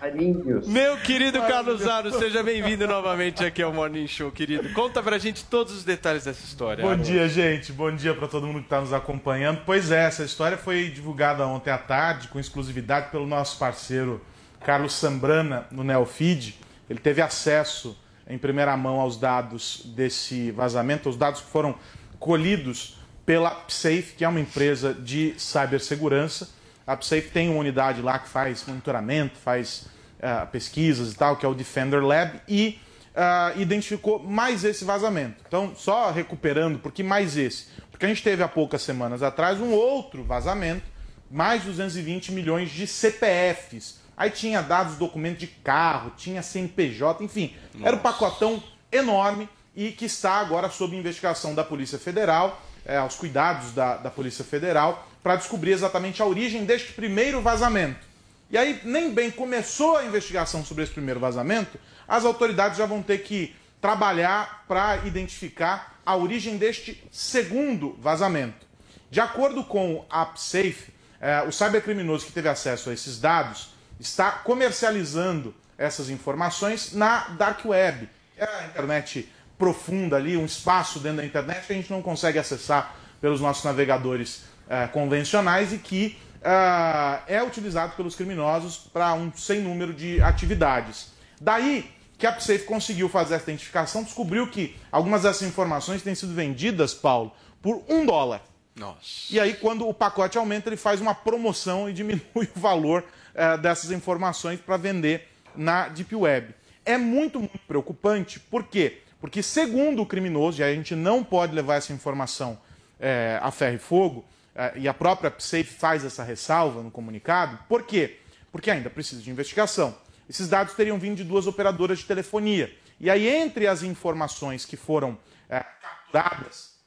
Arinhos. Meu querido Carlos Aros, seja bem-vindo novamente aqui ao Morning Show, querido. Conta pra gente todos os detalhes dessa história. Bom Aros. dia, gente. Bom dia para todo mundo que está nos acompanhando. Pois é, essa história foi divulgada ontem à tarde com exclusividade pelo nosso parceiro Carlos Sambrana no Neofeed. Ele teve acesso em primeira mão aos dados desse vazamento, os dados que foram colhidos pela PSAFE, que é uma empresa de cibersegurança. A PSAFE tem uma unidade lá que faz monitoramento, faz ah, pesquisas e tal, que é o Defender Lab, e ah, identificou mais esse vazamento. Então, só recuperando, por que mais esse? Porque a gente teve há poucas semanas atrás um outro vazamento, mais 220 milhões de CPFs. Aí tinha dados, documento de carro, tinha CNPJ, enfim, era um pacotão enorme e que está agora sob investigação da Polícia Federal, é, aos cuidados da, da Polícia Federal, para descobrir exatamente a origem deste primeiro vazamento. E aí, nem bem começou a investigação sobre esse primeiro vazamento, as autoridades já vão ter que trabalhar para identificar a origem deste segundo vazamento. De acordo com a AppSafe, eh, o cybercriminoso que teve acesso a esses dados está comercializando essas informações na Dark Web. É a internet profunda ali, um espaço dentro da internet que a gente não consegue acessar pelos nossos navegadores eh, convencionais e que ah, é utilizado pelos criminosos para um sem número de atividades. Daí que a PSAFE conseguiu fazer essa identificação, descobriu que algumas dessas informações têm sido vendidas, Paulo, por um dólar. Nossa. E aí, quando o pacote aumenta, ele faz uma promoção e diminui o valor eh, dessas informações para vender na Deep Web. É muito, muito preocupante, por quê? Porque, segundo o criminoso, e a gente não pode levar essa informação eh, a ferro e fogo, eh, e a própria PSAFE faz essa ressalva no comunicado, por quê? Porque ainda precisa de investigação. Esses dados teriam vindo de duas operadoras de telefonia. E aí, entre as informações que foram eh, capturadas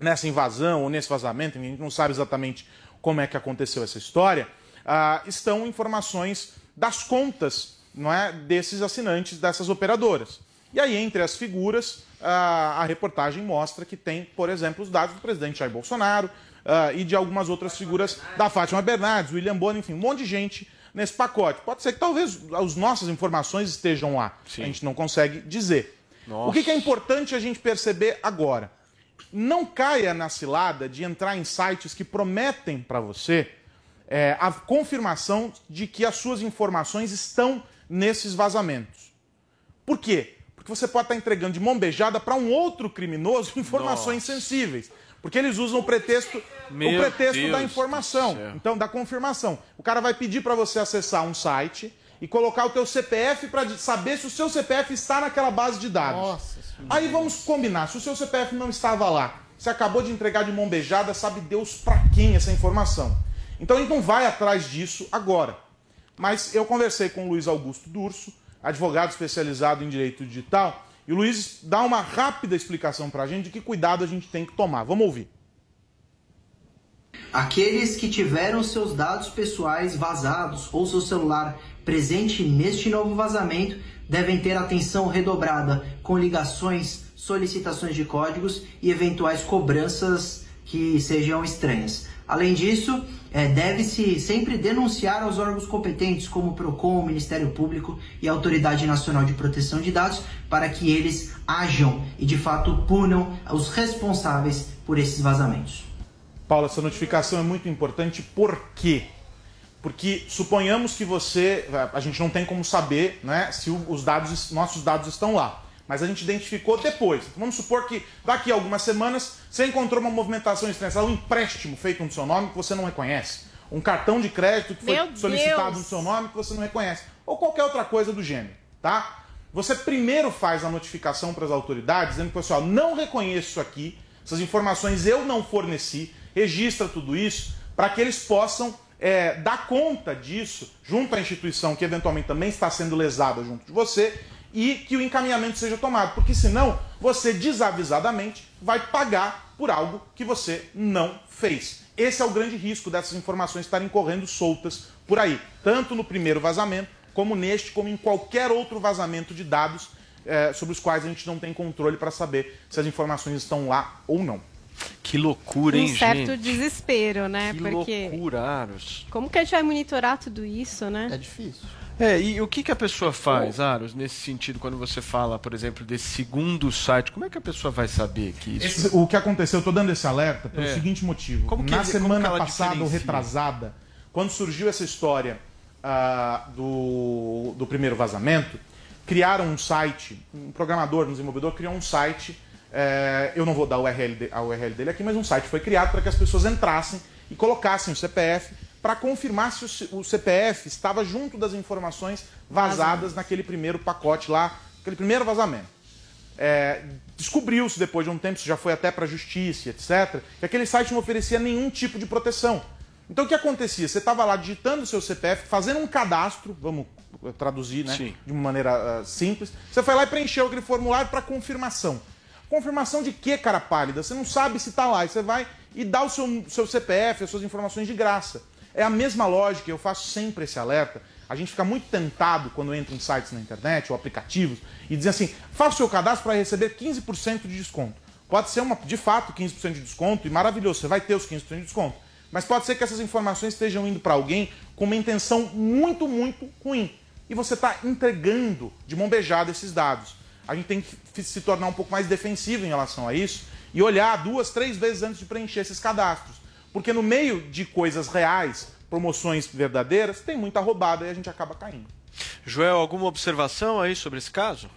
nessa invasão ou nesse vazamento, a gente não sabe exatamente como é que aconteceu essa história, ah, estão informações das contas não é, desses assinantes dessas operadoras. E aí, entre as figuras, a reportagem mostra que tem, por exemplo, os dados do presidente Jair Bolsonaro e de algumas outras figuras da Fátima Bernardes, William Bonner, enfim, um monte de gente nesse pacote. Pode ser que talvez as nossas informações estejam lá. A gente não consegue dizer. O que, que é importante a gente perceber agora? Não caia na cilada de entrar em sites que prometem para você é, a confirmação de que as suas informações estão nesses vazamentos. Por quê? Porque você pode estar entregando de mão beijada para um outro criminoso informações sensíveis. Porque eles usam o pretexto, Meu o pretexto Deus da informação. Então, da confirmação. O cara vai pedir para você acessar um site e colocar o teu CPF para saber se o seu CPF está naquela base de dados. Nossa Aí vamos combinar, se o seu CPF não estava lá, você acabou de entregar de mão beijada, sabe Deus para quem essa informação. Então a gente não vai atrás disso agora. Mas eu conversei com o Luiz Augusto Durso, advogado especializado em direito digital, e o Luiz dá uma rápida explicação para a gente de que cuidado a gente tem que tomar. Vamos ouvir. Aqueles que tiveram seus dados pessoais vazados ou seu celular presente neste novo vazamento devem ter atenção redobrada com ligações, solicitações de códigos e eventuais cobranças que sejam estranhas. Além disso, eh, deve-se sempre denunciar aos órgãos competentes, como o PROCON, o Ministério Público e a Autoridade Nacional de Proteção de Dados, para que eles ajam e de fato punam os responsáveis por esses vazamentos. Paulo, essa notificação é muito importante, por quê? Porque suponhamos que você. A gente não tem como saber né, se os dados, nossos dados estão lá. Mas a gente identificou depois. Então, vamos supor que daqui a algumas semanas você encontrou uma movimentação estranha, um empréstimo feito no seu nome que você não reconhece. Um cartão de crédito que foi Meu solicitado Deus! no seu nome que você não reconhece. Ou qualquer outra coisa do gênero, tá? Você primeiro faz a notificação para as autoridades, dizendo que, pessoal, não reconheço isso aqui, essas informações eu não forneci, registra tudo isso, para que eles possam é, dar conta disso junto à instituição que eventualmente também está sendo lesada junto de você e que o encaminhamento seja tomado, porque senão você desavisadamente vai pagar por algo que você não fez. Esse é o grande risco dessas informações estarem correndo soltas por aí, tanto no primeiro vazamento, como neste, como em qualquer outro vazamento de dados eh, sobre os quais a gente não tem controle para saber se as informações estão lá ou não. Que loucura, hein, um certo gente? desespero, né? Que Porque loucura, Aros. como que a gente vai monitorar tudo isso, né? É difícil. É, e o que, que a pessoa faz, Aros, nesse sentido, quando você fala, por exemplo, desse segundo site? Como é que a pessoa vai saber que isso. Esse- o que aconteceu, eu tô dando esse alerta pelo É. seguinte motivo. Como que Na como semana ela passada ou diferencia? retrasada, quando surgiu essa história ah, do, do primeiro vazamento, criaram um site, um programador, um desenvolvedor criou um site, eh, eu não vou dar a URL, de- a URL dele aqui, mas um site foi criado para que as pessoas entrassem e colocassem o CPF para confirmar se o CPF estava junto das informações vazadas naquele primeiro pacote lá, aquele primeiro vazamento. É, Descobriu-se depois de um tempo, isso já foi até para a justiça, etc., que aquele site não oferecia nenhum tipo de proteção. Então o que acontecia? Você estava lá digitando o seu CPF, fazendo um cadastro, vamos traduzir né, Sim. de uma maneira ah, simples. Você foi lá e preencheu aquele formulário para confirmação. Confirmação de quê, cara pálida? Você não sabe se está lá. E você vai e dá o seu, seu CPF, as suas informações de graça. É a mesma lógica, eu faço sempre esse alerta. A gente fica muito tentado quando entra em sites na internet ou aplicativos e diz assim: faça o seu cadastro para receber 15% de desconto. Pode ser uma, de fato 15% de desconto e maravilhoso, você vai ter os 15% de desconto. Mas pode ser que essas informações estejam indo para alguém com uma intenção muito, muito ruim. E você está entregando de mão beijada esses dados. A gente tem que se tornar um pouco mais defensivo em relação a isso e olhar duas, três vezes antes de preencher esses cadastros. Porque no meio de coisas reais, promoções verdadeiras, tem muita roubada e a gente acaba caindo. Joel, alguma observação aí sobre esse caso?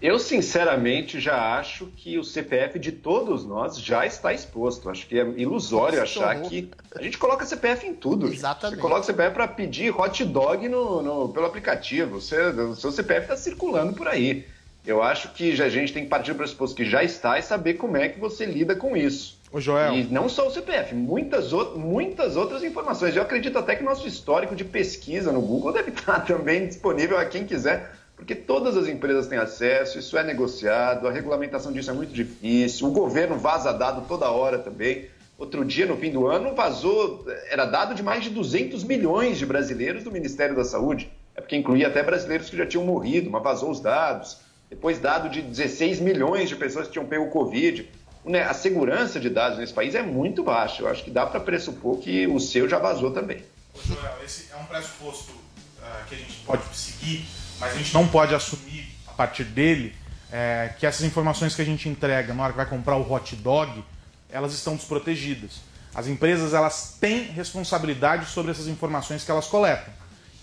Eu, sinceramente, já acho que o CPF de todos nós já está exposto. Acho que é ilusório Nossa, achar horror. que. A gente coloca CPF em tudo. Exatamente. Você coloca CPF para pedir hot dog no, no- pelo aplicativo. Você- o seu CPF está circulando por aí. Eu acho que já- a gente tem que partir do pressuposto que já está e saber como é que você lida com isso. Ô, Joel. E não só o CPF, muitas, ou- muitas outras informações. Eu acredito até que nosso histórico de pesquisa no Google deve estar também disponível a quem quiser, porque todas as empresas têm acesso, isso é negociado, a regulamentação disso é muito difícil, o governo vaza dado toda hora também. Outro dia, no fim do ano, vazou, era dado de mais de 200 milhões de brasileiros do Ministério da Saúde. É porque incluía até brasileiros que já tinham morrido, mas vazou os dados. Depois, dado de 16 milhões de pessoas que tinham pego o Covid. Né, A segurança de dados nesse país é muito baixa. Eu acho que dá para pressupor que o seu já vazou também. Joel, esse é um pressuposto ah, que a gente pode seguir, mas a gente não pode assumir a partir dele eh, que essas informações que a gente entrega na hora que vai comprar o hot dog, elas estão desprotegidas. As empresas elas têm responsabilidade sobre essas informações que elas coletam.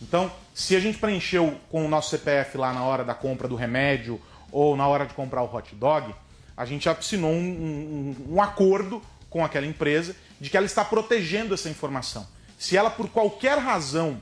Então, se a gente preencheu com o nosso CPF lá na hora da compra do remédio ou na hora de comprar o hot dog, a gente assinou um, um- um acordo com aquela empresa de que ela está protegendo essa informação. Se ela, por qualquer razão,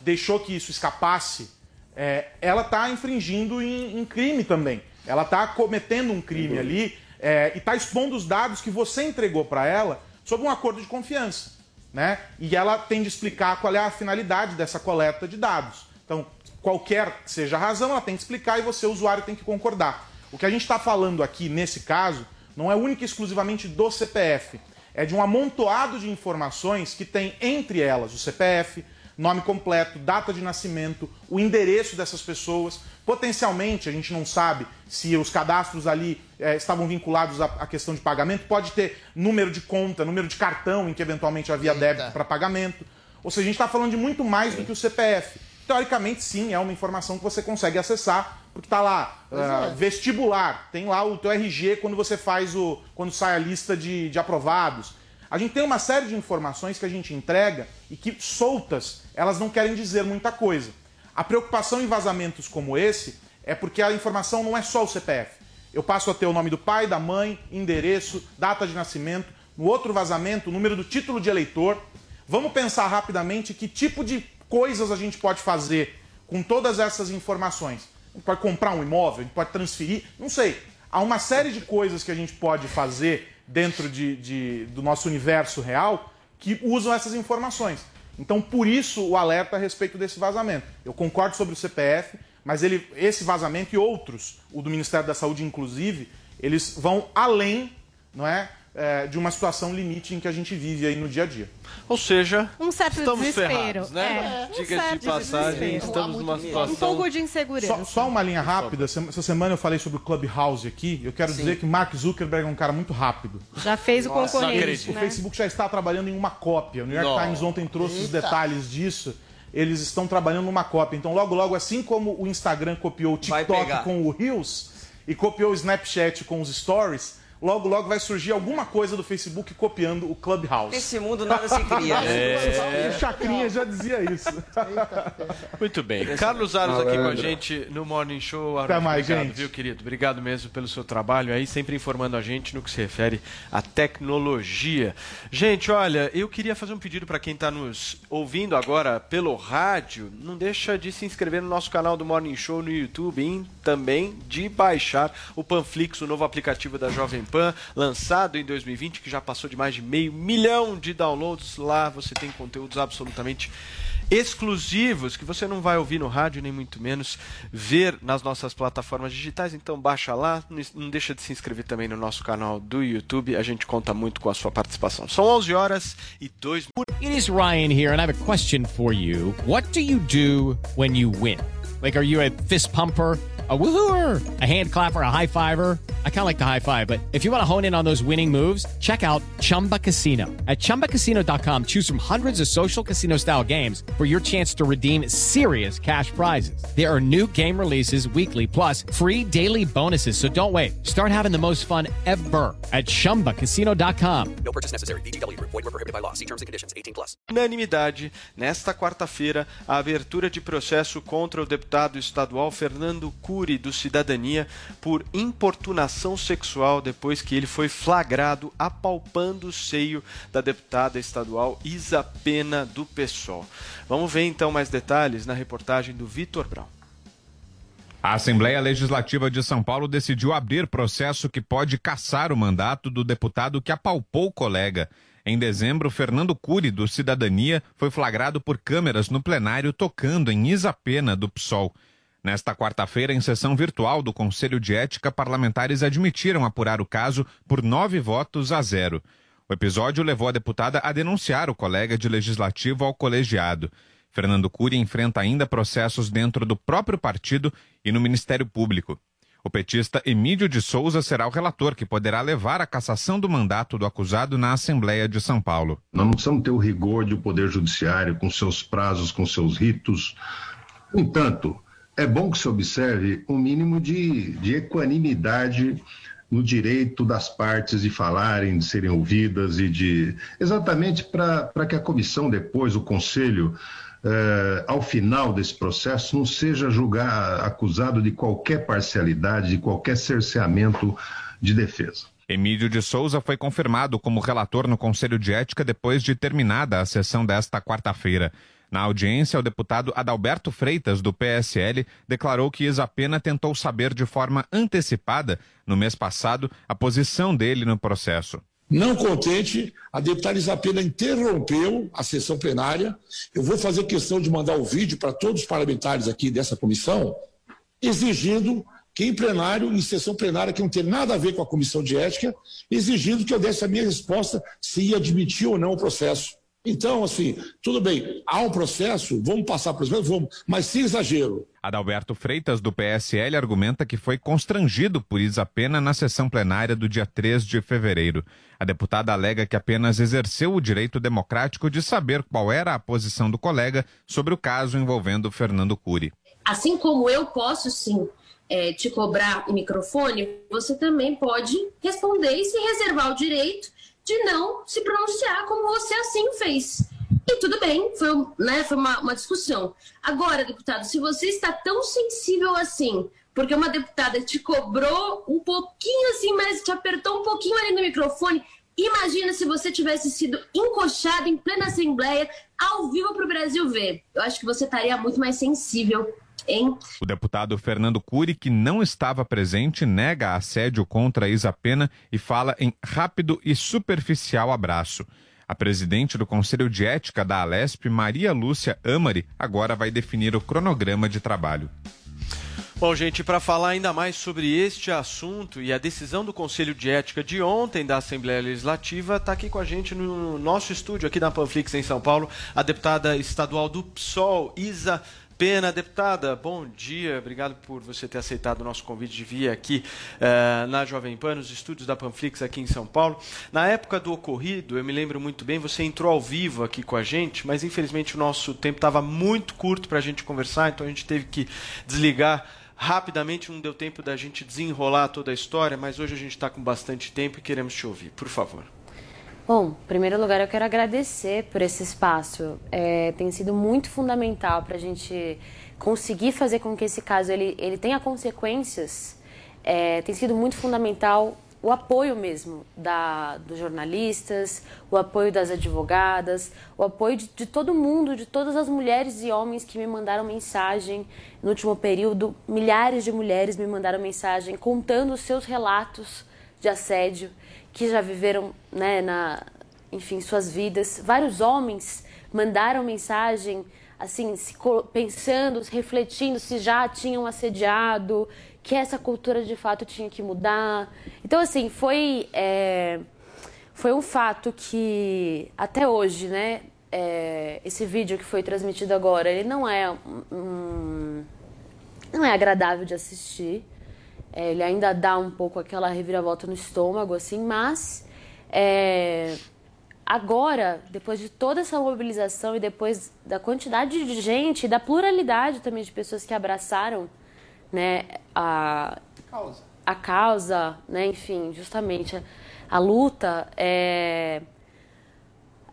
deixou que isso escapasse, é, ela está infringindo em, em crime também. Ela está cometendo um crime ali é, e está expondo os dados que você entregou para ela sob um acordo de confiança. Né? E ela tem de explicar qual é a finalidade dessa coleta de dados. Então, qualquer que seja a razão, ela tem que explicar e você, usuário, tem que concordar. O que a gente está falando aqui, nesse caso, não é única e exclusivamente do CPF. É de um amontoado de informações que tem entre elas o CPF, nome completo, data de nascimento, o endereço dessas pessoas. Potencialmente, a gente não sabe se os cadastros ali eh, estavam vinculados à, à questão de pagamento. Pode ter número de conta, número de cartão em que eventualmente havia débito para pagamento. Ou seja, a gente está falando de muito mais do que o CPF. Teoricamente, sim, é uma informação que você consegue acessar, porque está lá, é. vestibular, tem lá o teu RG quando você faz o. quando sai a lista de, de aprovados. A gente tem uma série de informações que a gente entrega e que, soltas, elas não querem dizer muita coisa. A preocupação em vazamentos como esse é porque a informação não é só o CPF. Eu passo a ter o nome do pai, da mãe, endereço, data de nascimento. No outro vazamento, o número do título de eleitor. Vamos pensar rapidamente que tipo de coisas a gente pode fazer com todas essas informações. A gente pode comprar um imóvel, a gente pode transferir, não sei. Há uma série de coisas que a gente pode fazer dentro de, de- do nosso universo real que usam essas informações. Então, por isso, o alerta a respeito desse vazamento. Eu concordo sobre o CPF, Mas ele, esse vazamento e outros, o do Ministério da Saúde inclusive, eles vão além, não é, é, de uma situação limite em que a gente vive aí no dia a dia. Ou seja, Um certo estamos desespero. ferrados, né? É, um Diga-se de certo passagem, desespero. estamos numa situação... Um pouco de insegurança. Só, só uma linha rápida. Essa semana eu falei sobre o Clubhouse aqui. Eu quero Sim. dizer que Mark Zuckerberg é um cara muito rápido. Já fez o concorrente, O né? Facebook já está trabalhando em uma cópia. O New York Não. Times ontem trouxe os Eita. detalhes disso. Eles estão trabalhando numa cópia. Então, logo, logo, assim como o Instagram copiou o TikTok com o Reels e copiou o Snapchat com os Stories, logo, logo vai surgir alguma coisa do Facebook copiando o Clubhouse. Nesse mundo nada se cria. né? É. O Chacrinha já dizia isso. Muito bem. Carlos Aros aqui com a gente no Morning Show. Aros, Até mais, obrigado, gente. viu, querido? Obrigado mesmo pelo seu trabalho aí, sempre informando a gente no que se refere à tecnologia. Gente, olha, eu queria fazer um pedido para quem está nos ouvindo agora pelo rádio. Não deixa de se inscrever no nosso canal do Morning Show no YouTube e também de baixar o Panflix, o novo aplicativo da Jovem Pan, lançado em 2020, que já passou de mais de meio milhão de downloads. Lá você tem conteúdos absolutamente exclusivos que você não vai ouvir no rádio, nem muito menos ver nas nossas plataformas digitais. Então baixa lá, não deixa de se inscrever também no nosso canal do YouTube. A gente conta muito com a sua participação. São 11 horas e 2 It is Ryan here, and I have a question for you. What do you do when you win? Like, are you a fist pumper? A woohooer, a hand clapper, a high fiver. I kind of like the high five, but if you want to hone in on those winning moves, check out Chumba Casino. At chumbacasino.com, choose from hundreds of social casino style games for your chance to redeem serious cash prizes. There are new game releases weekly, plus free daily bonuses. So don't wait. Start having the most fun ever at chumbacasino.com. No purchase necessary. VGW Group. Void were prohibited by law. See terms and conditions. 18 plus. unanimidade, nesta quarta-feira, a abertura de processo contra o deputado estadual Fernando Cury, do Cidadania, por importunação sexual depois que ele foi flagrado apalpando o seio da deputada estadual Isa Pena, do PSOL. Vamos ver então mais detalhes na reportagem do Vitor Brown. A Assembleia Legislativa de São Paulo decidiu abrir processo que pode caçar o mandato do deputado que apalpou o colega. Em dezembro, Fernando Cury, do Cidadania, foi flagrado por câmeras no plenário tocando em Isa Pena, do PSOL. Nesta quarta-feira, em sessão virtual do Conselho de Ética, parlamentares admitiram apurar o caso por nove votos a zero. O episódio levou a deputada a denunciar o colega de legislativo ao colegiado. Fernando Cury enfrenta ainda processos dentro do próprio partido e no Ministério Público. O petista Emílio de Souza será o relator que poderá levar a cassação do mandato do acusado na Assembleia de São Paulo. Nós não precisamos ter o rigor de o Poder Judiciário, com seus prazos, com seus ritos. No entanto, é bom que se observe um mínimo de, de equanimidade no direito das partes de falarem, de serem ouvidas e de. exatamente para que a comissão, depois, o conselho, eh, ao final desse processo, não seja julgar, acusado de qualquer parcialidade, de qualquer cerceamento de defesa. Emílio de Souza foi confirmado como relator no Conselho de Ética depois de terminada a sessão desta quarta-feira. Na audiência, o deputado Adalberto Freitas, do PSL, declarou que Isa Pena tentou saber de forma antecipada, no mês passado, a posição dele no processo. Não contente, a deputada Isapena interrompeu a sessão plenária. Eu vou fazer questão de mandar o vídeo para todos os parlamentares aqui dessa comissão, exigindo que em plenário, em sessão plenária que não tem nada a ver com a comissão de ética, exigindo que eu desse a minha resposta se ia admitir ou não o processo. Então, assim, tudo bem, há um processo, vamos passar por isso, vamos, mas sem exagero. Adalberto Freitas, do PSL, argumenta que foi constrangido por Isa Pena na sessão plenária do dia 3 de fevereiro. A deputada alega que apenas exerceu o direito democrático de saber qual era a posição do colega sobre o caso envolvendo Fernando Cury. Assim como eu posso sim é, te cobrar em microfone, você também pode responder e se reservar o direito de não se pronunciar como você assim fez. E tudo bem, foi, né, foi uma, uma discussão. Agora, deputado, se você está tão sensível assim, porque uma deputada te cobrou um pouquinho assim, mas te apertou um pouquinho ali no microfone, imagina se você tivesse sido encoxado em plena Assembleia, ao vivo para o Brasil ver. Eu acho que você estaria muito mais sensível, hein? O deputado Fernando Cury, que não estava presente, nega assédio contra Isa Pena e fala em rápido e superficial abraço. A presidente do Conselho de Ética da Alesp, Maria Lúcia Amari, agora vai definir o cronograma de trabalho. Bom, gente, para falar ainda mais sobre este assunto e a decisão do Conselho de Ética de ontem da Assembleia Legislativa, está aqui com a gente no nosso estúdio aqui na Panflix em São Paulo, a deputada estadual do PSOL, Isa Pena, deputada, bom dia, obrigado por você ter aceitado o nosso convite de vir aqui eh, na Jovem Pan, nos estúdios da Panflix aqui em São Paulo. Na época do ocorrido, eu me lembro muito bem, você entrou ao vivo aqui com a gente, mas infelizmente o nosso tempo estava muito curto para a gente conversar, então a gente teve que desligar rapidamente, não deu tempo da gente desenrolar toda a história, mas hoje a gente está com bastante tempo e queremos te ouvir, por favor. Bom, em primeiro lugar eu quero agradecer por esse espaço. É, tem sido muito fundamental para a gente conseguir fazer com que esse caso ele, ele tenha consequências. É, tem sido muito fundamental o apoio mesmo da, dos jornalistas, o apoio das advogadas, o apoio de, de todo mundo, de todas as mulheres e homens que me mandaram mensagem no último período. Milhares de mulheres me mandaram mensagem contando os seus relatos de assédio que já viveram, né, na, enfim, suas vidas. Vários homens mandaram mensagem, assim, se pensando, refletindo se já tinham assediado, que essa cultura de fato tinha que mudar. Então, assim, foi, é, foi um fato que até hoje, né, é, esse vídeo que foi transmitido agora, ele não é não é agradável de assistir. É, ele ainda dá um pouco aquela reviravolta no estômago, assim, mas é, agora, depois de toda essa mobilização e depois da quantidade de gente da pluralidade também de pessoas que abraçaram né, a, Causa. a causa, né, enfim, justamente a, a luta, é,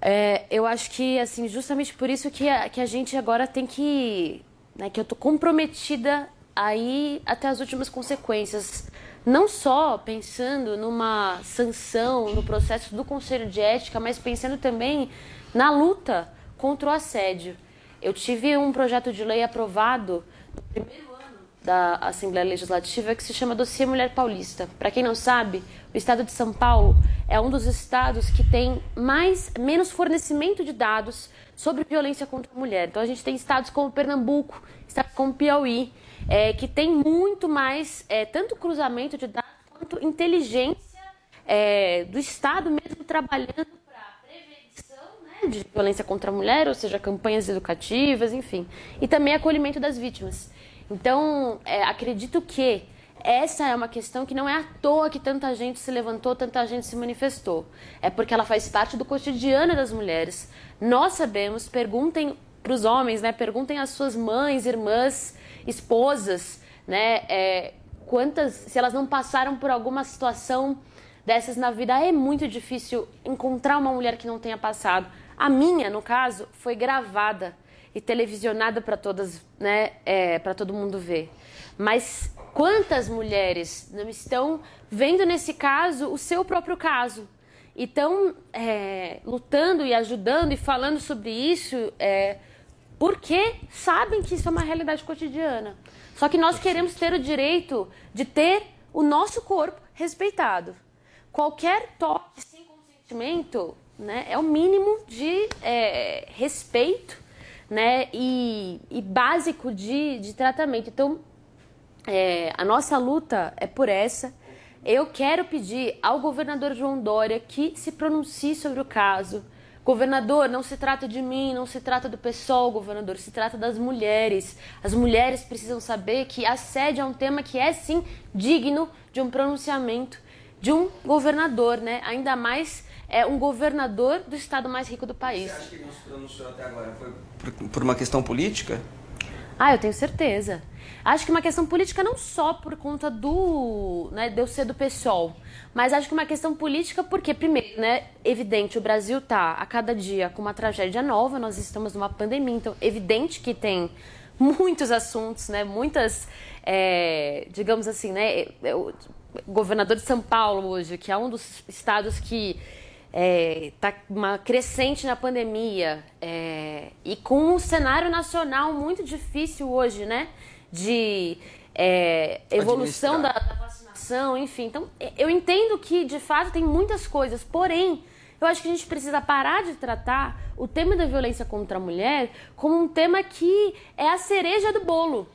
é, eu acho que, assim, justamente por isso que a, que a gente agora tem que, né, que eu tô comprometida a ir até as últimas consequências. Não só pensando numa sanção, no processo do Conselho de Ética, mas pensando também na luta contra o assédio. Eu tive um projeto de lei aprovado no primeiro ano da Assembleia Legislativa que se chama Dossiê Mulher Paulista. Para quem não sabe, o estado de São Paulo é um dos estados que tem mais menos fornecimento de dados sobre violência contra a mulher. Então a gente tem estados como Pernambuco, estados como Piauí, é, que tem muito mais é, tanto cruzamento de dados quanto inteligência é, do estado mesmo trabalhando para prevenção né, de violência contra a mulher, ou seja, campanhas educativas, enfim, e também acolhimento das vítimas. Então, é, acredito que essa é uma questão que não é à toa que tanta gente se levantou, tanta gente se manifestou. É porque ela faz parte do cotidiano das mulheres. Nós sabemos, perguntem para os homens, né? Perguntem às suas mães, irmãs, esposas, né? É, quantas, se elas não passaram por alguma situação dessas na vida, é muito difícil encontrar uma mulher que não tenha passado. A minha, no caso, foi gravada e televisionada para todas, né? É, para todo mundo ver. Mas quantas mulheres não estão vendo nesse caso o seu próprio caso? E estão é, lutando e ajudando e falando sobre isso é, porque sabem que isso é uma realidade cotidiana. Só que nós queremos ter o direito de ter o nosso corpo respeitado. Qualquer toque sem consentimento né, é o mínimo de é, respeito né, e, e básico de, de tratamento. Então, é, a nossa luta é por essa. Eu quero pedir ao governador João Dória que se pronuncie sobre o caso. Governador, não se trata de mim, não se trata do pessoal, governador, se trata das mulheres. As mulheres precisam saber que assédio é um tema que é sim digno de um pronunciamento de um governador, né? Ainda mais é um governador do estado mais rico do país. Você acha que ele não se pronunciou até agora foi por, por uma questão política? Ah, eu tenho certeza. Acho que uma questão política não só por conta do, né, de eu ser do PSOL, mas acho que uma questão política porque, primeiro, né, evidente, o Brasil tá a cada dia com uma tragédia nova, nós estamos numa pandemia, então evidente que tem muitos assuntos, né, muitas, é, digamos assim, né, é, o governador de São Paulo hoje, que é um dos estados que está uma crescente na pandemia é, e com um cenário nacional muito difícil hoje, né? De é, evolução da, da vacinação, enfim. Então, e- eu entendo que, de fato, tem muitas coisas, porém, eu acho que a gente precisa parar de tratar o tema da violência contra a mulher como um tema que é a cereja do bolo.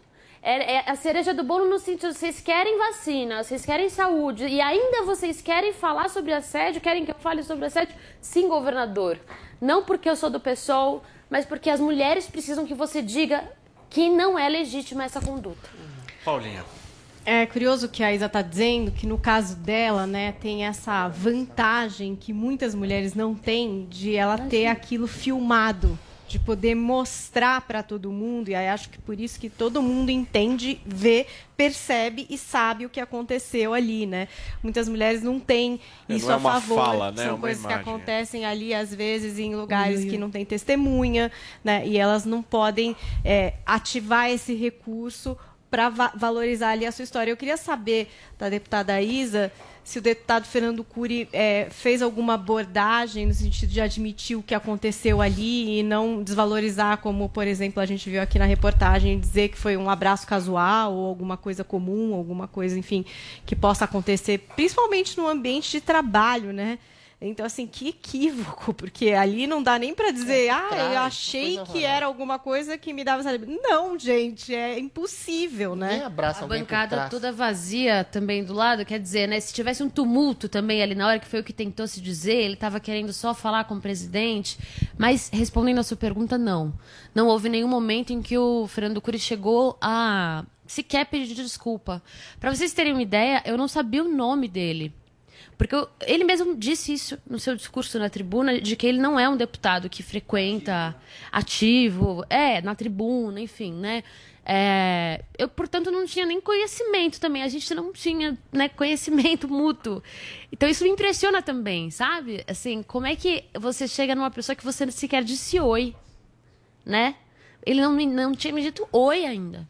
É, é a cereja do bolo no sentido, vocês querem vacina, vocês querem saúde, e ainda vocês querem falar sobre assédio, querem que eu fale sobre assédio? Sim, governador. Não porque eu sou do PSOL, mas porque as mulheres precisam que você diga que não é legítima essa conduta. Paulinha. É curioso que a Isa está dizendo que no caso dela, né, tem essa vantagem que muitas mulheres não têm de ela ter aquilo filmado, de poder mostrar para todo mundo. E aí acho que por isso que todo mundo entende, vê, percebe e sabe o que aconteceu ali, né? Muitas mulheres não têm É, isso não é a favor. fala, né? É São uma coisas imagem. que acontecem ali às vezes em lugares Ui, que não tem testemunha, né? E elas não podem é, ativar esse recurso para valorizar ali a sua história. Eu queria saber da deputada Isa se o deputado Fernando Cury é, fez alguma abordagem no sentido de admitir o que aconteceu ali e não desvalorizar, como, por exemplo, a gente viu aqui na reportagem, dizer que foi um abraço casual ou alguma coisa comum, alguma coisa, enfim, que possa acontecer, principalmente no ambiente de trabalho, né? Então, assim, que equívoco, porque ali não dá nem para dizer, ah, eu achei que era alguma coisa que me dava sabe? Não, gente, é impossível, né? abraça A bancada toda vazia também do lado, quer dizer, né? Se tivesse um tumulto também ali na hora, que foi o que tentou se dizer, ele estava querendo só falar com o presidente. Mas, respondendo a sua pergunta, não. Não houve nenhum momento em que o Fernando Cury chegou a sequer pedir desculpa. Para vocês terem uma ideia, eu não sabia o nome dele. Porque eu- ele mesmo disse isso no seu discurso na tribuna, de que ele não é um deputado que frequenta ativo, é, na tribuna, enfim, né? É, eu, portanto, não tinha nem conhecimento também. A gente não tinha né, conhecimento mútuo. Então, isso me impressiona também, sabe? Assim, como é que você chega numa pessoa que você sequer disse oi, né? Ele não, não tinha me dito oi ainda.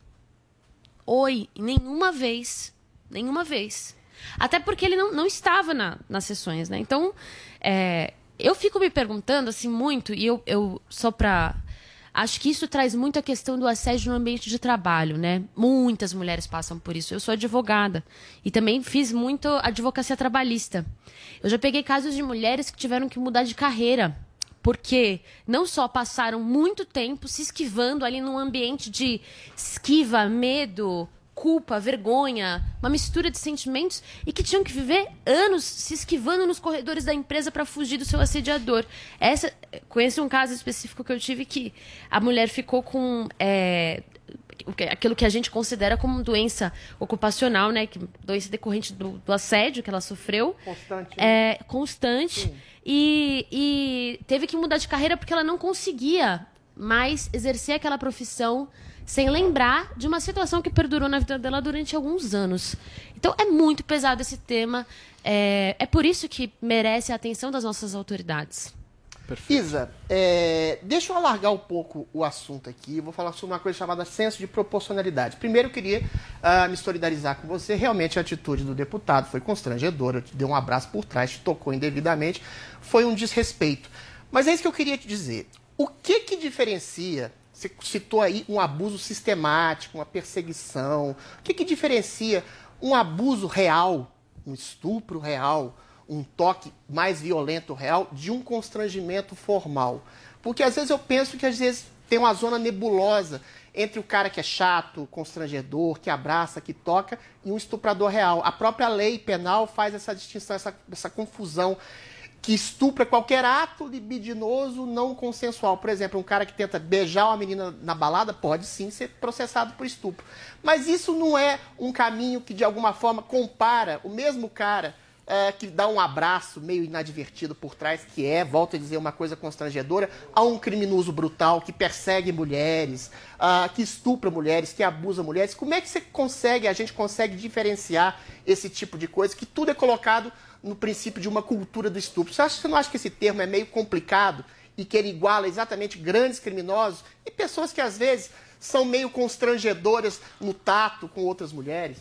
Oi, nenhuma vez. Nenhuma vez. Até porque ele não, não estava na- nas sessões, né? Então, é, eu fico me perguntando, assim, muito, e eu, eu só pra. Acho que isso traz muito a questão do assédio no ambiente de trabalho, né? Muitas mulheres passam por isso. Eu sou advogada e também fiz muito advocacia trabalhista. Eu já peguei casos de mulheres que tiveram que mudar de carreira porque não só passaram muito tempo se esquivando ali num ambiente de esquiva, medo, culpa, vergonha, uma mistura de sentimentos e que tinham que viver anos se esquivando nos corredores da empresa para fugir do seu assediador. Essa, conheço um caso específico que eu tive que a mulher ficou com é, aquilo que a gente considera como doença ocupacional, né, que doença decorrente do, do assédio que ela sofreu Constante. é, constante e, e teve que mudar de carreira porque ela não conseguia mais exercer aquela profissão sem lembrar de uma situação que perdurou na vida dela durante alguns anos. Então é muito pesado esse tema. É, é por isso que merece a atenção das nossas autoridades. Isa, é, deixa eu alargar um pouco o assunto aqui. Vou falar sobre uma coisa chamada senso de proporcionalidade. Primeiro, eu queria ah, me solidarizar com você. Realmente, a atitude do deputado foi constrangedora. Te deu um abraço por trás, te tocou indevidamente. Foi um desrespeito. Mas é isso que eu queria te dizer. O que que diferencia? Você citou aí um abuso sistemático, uma perseguição. O que que diferencia um abuso real, um estupro real, um toque mais violento real de um constrangimento formal. Porque às vezes eu penso que às vezes tem uma zona nebulosa entre o cara que é chato, constrangedor, que abraça, que toca, e um estuprador real. A própria lei penal faz essa distinção, essa, essa confusão que estupra qualquer ato libidinoso não consensual. Por exemplo, um cara que tenta beijar uma menina na balada pode sim ser processado por estupro. Mas isso não é um caminho que de alguma forma compara o mesmo cara é, que dá um abraço meio inadvertido por trás, que é, volto a dizer, uma coisa constrangedora, a um criminoso brutal que persegue mulheres, ah, que estupra mulheres, que abusa mulheres. Como é que você consegue, a gente consegue diferenciar esse tipo de coisa, que tudo é colocado no princípio de uma cultura do estupro? Você, acha, você não acha que esse termo é meio complicado e que ele iguala exatamente grandes criminosos e pessoas que às vezes são meio constrangedoras no tato com outras mulheres?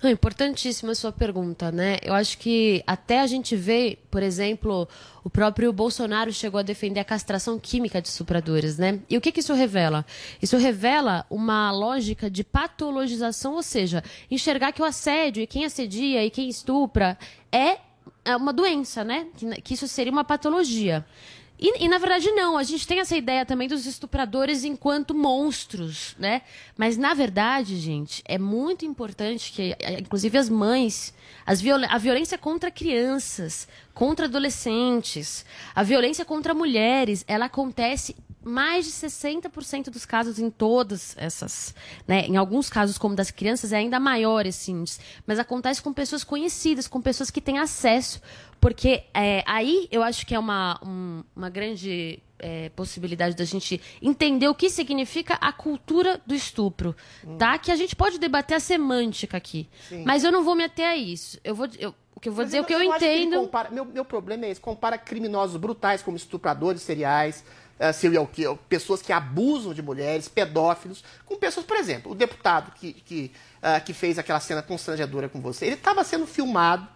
Ah, importantíssima a sua pergunta, né? Eu acho que até a gente vê, por exemplo, o próprio Bolsonaro chegou a defender a castração química de estupradores, né? E o que, que isso revela? Isso revela uma lógica de patologização, ou seja, enxergar que o assédio e quem assedia e quem estupra é é uma doença, né? Que, que isso seria uma patologia. E, e, na verdade não, a gente tem essa ideia também dos estupradores enquanto monstros, né? Mas na verdade, gente, é muito importante que, eh, inclusive as mães, as viol a violência contra crianças, contra adolescentes, a violência contra mulheres, ela acontece mais de 60% dos casos em todas essas, né? Em alguns casos, como das crianças, é ainda maior esse índice. Mas acontece com pessoas conhecidas, com pessoas que têm acesso. Porque é, aí eu acho que é uma, um- uma grande é, possibilidade da gente entender o que significa a cultura do estupro, tá? Que a gente pode debater a semântica aqui. Sim. Mas eu não vou me ater a isso. Eu vou, eu- o que eu vou Mas dizer é o que eu, entendo. compara- meu, meu problema é esse. Compara criminosos brutais como estupradores seriais, eh, serial kill, pessoas que abusam de mulheres, pedófilos, com pessoas, por exemplo, o deputado que, que, ah, que fez aquela cena constrangedora com você, ele estava sendo filmado,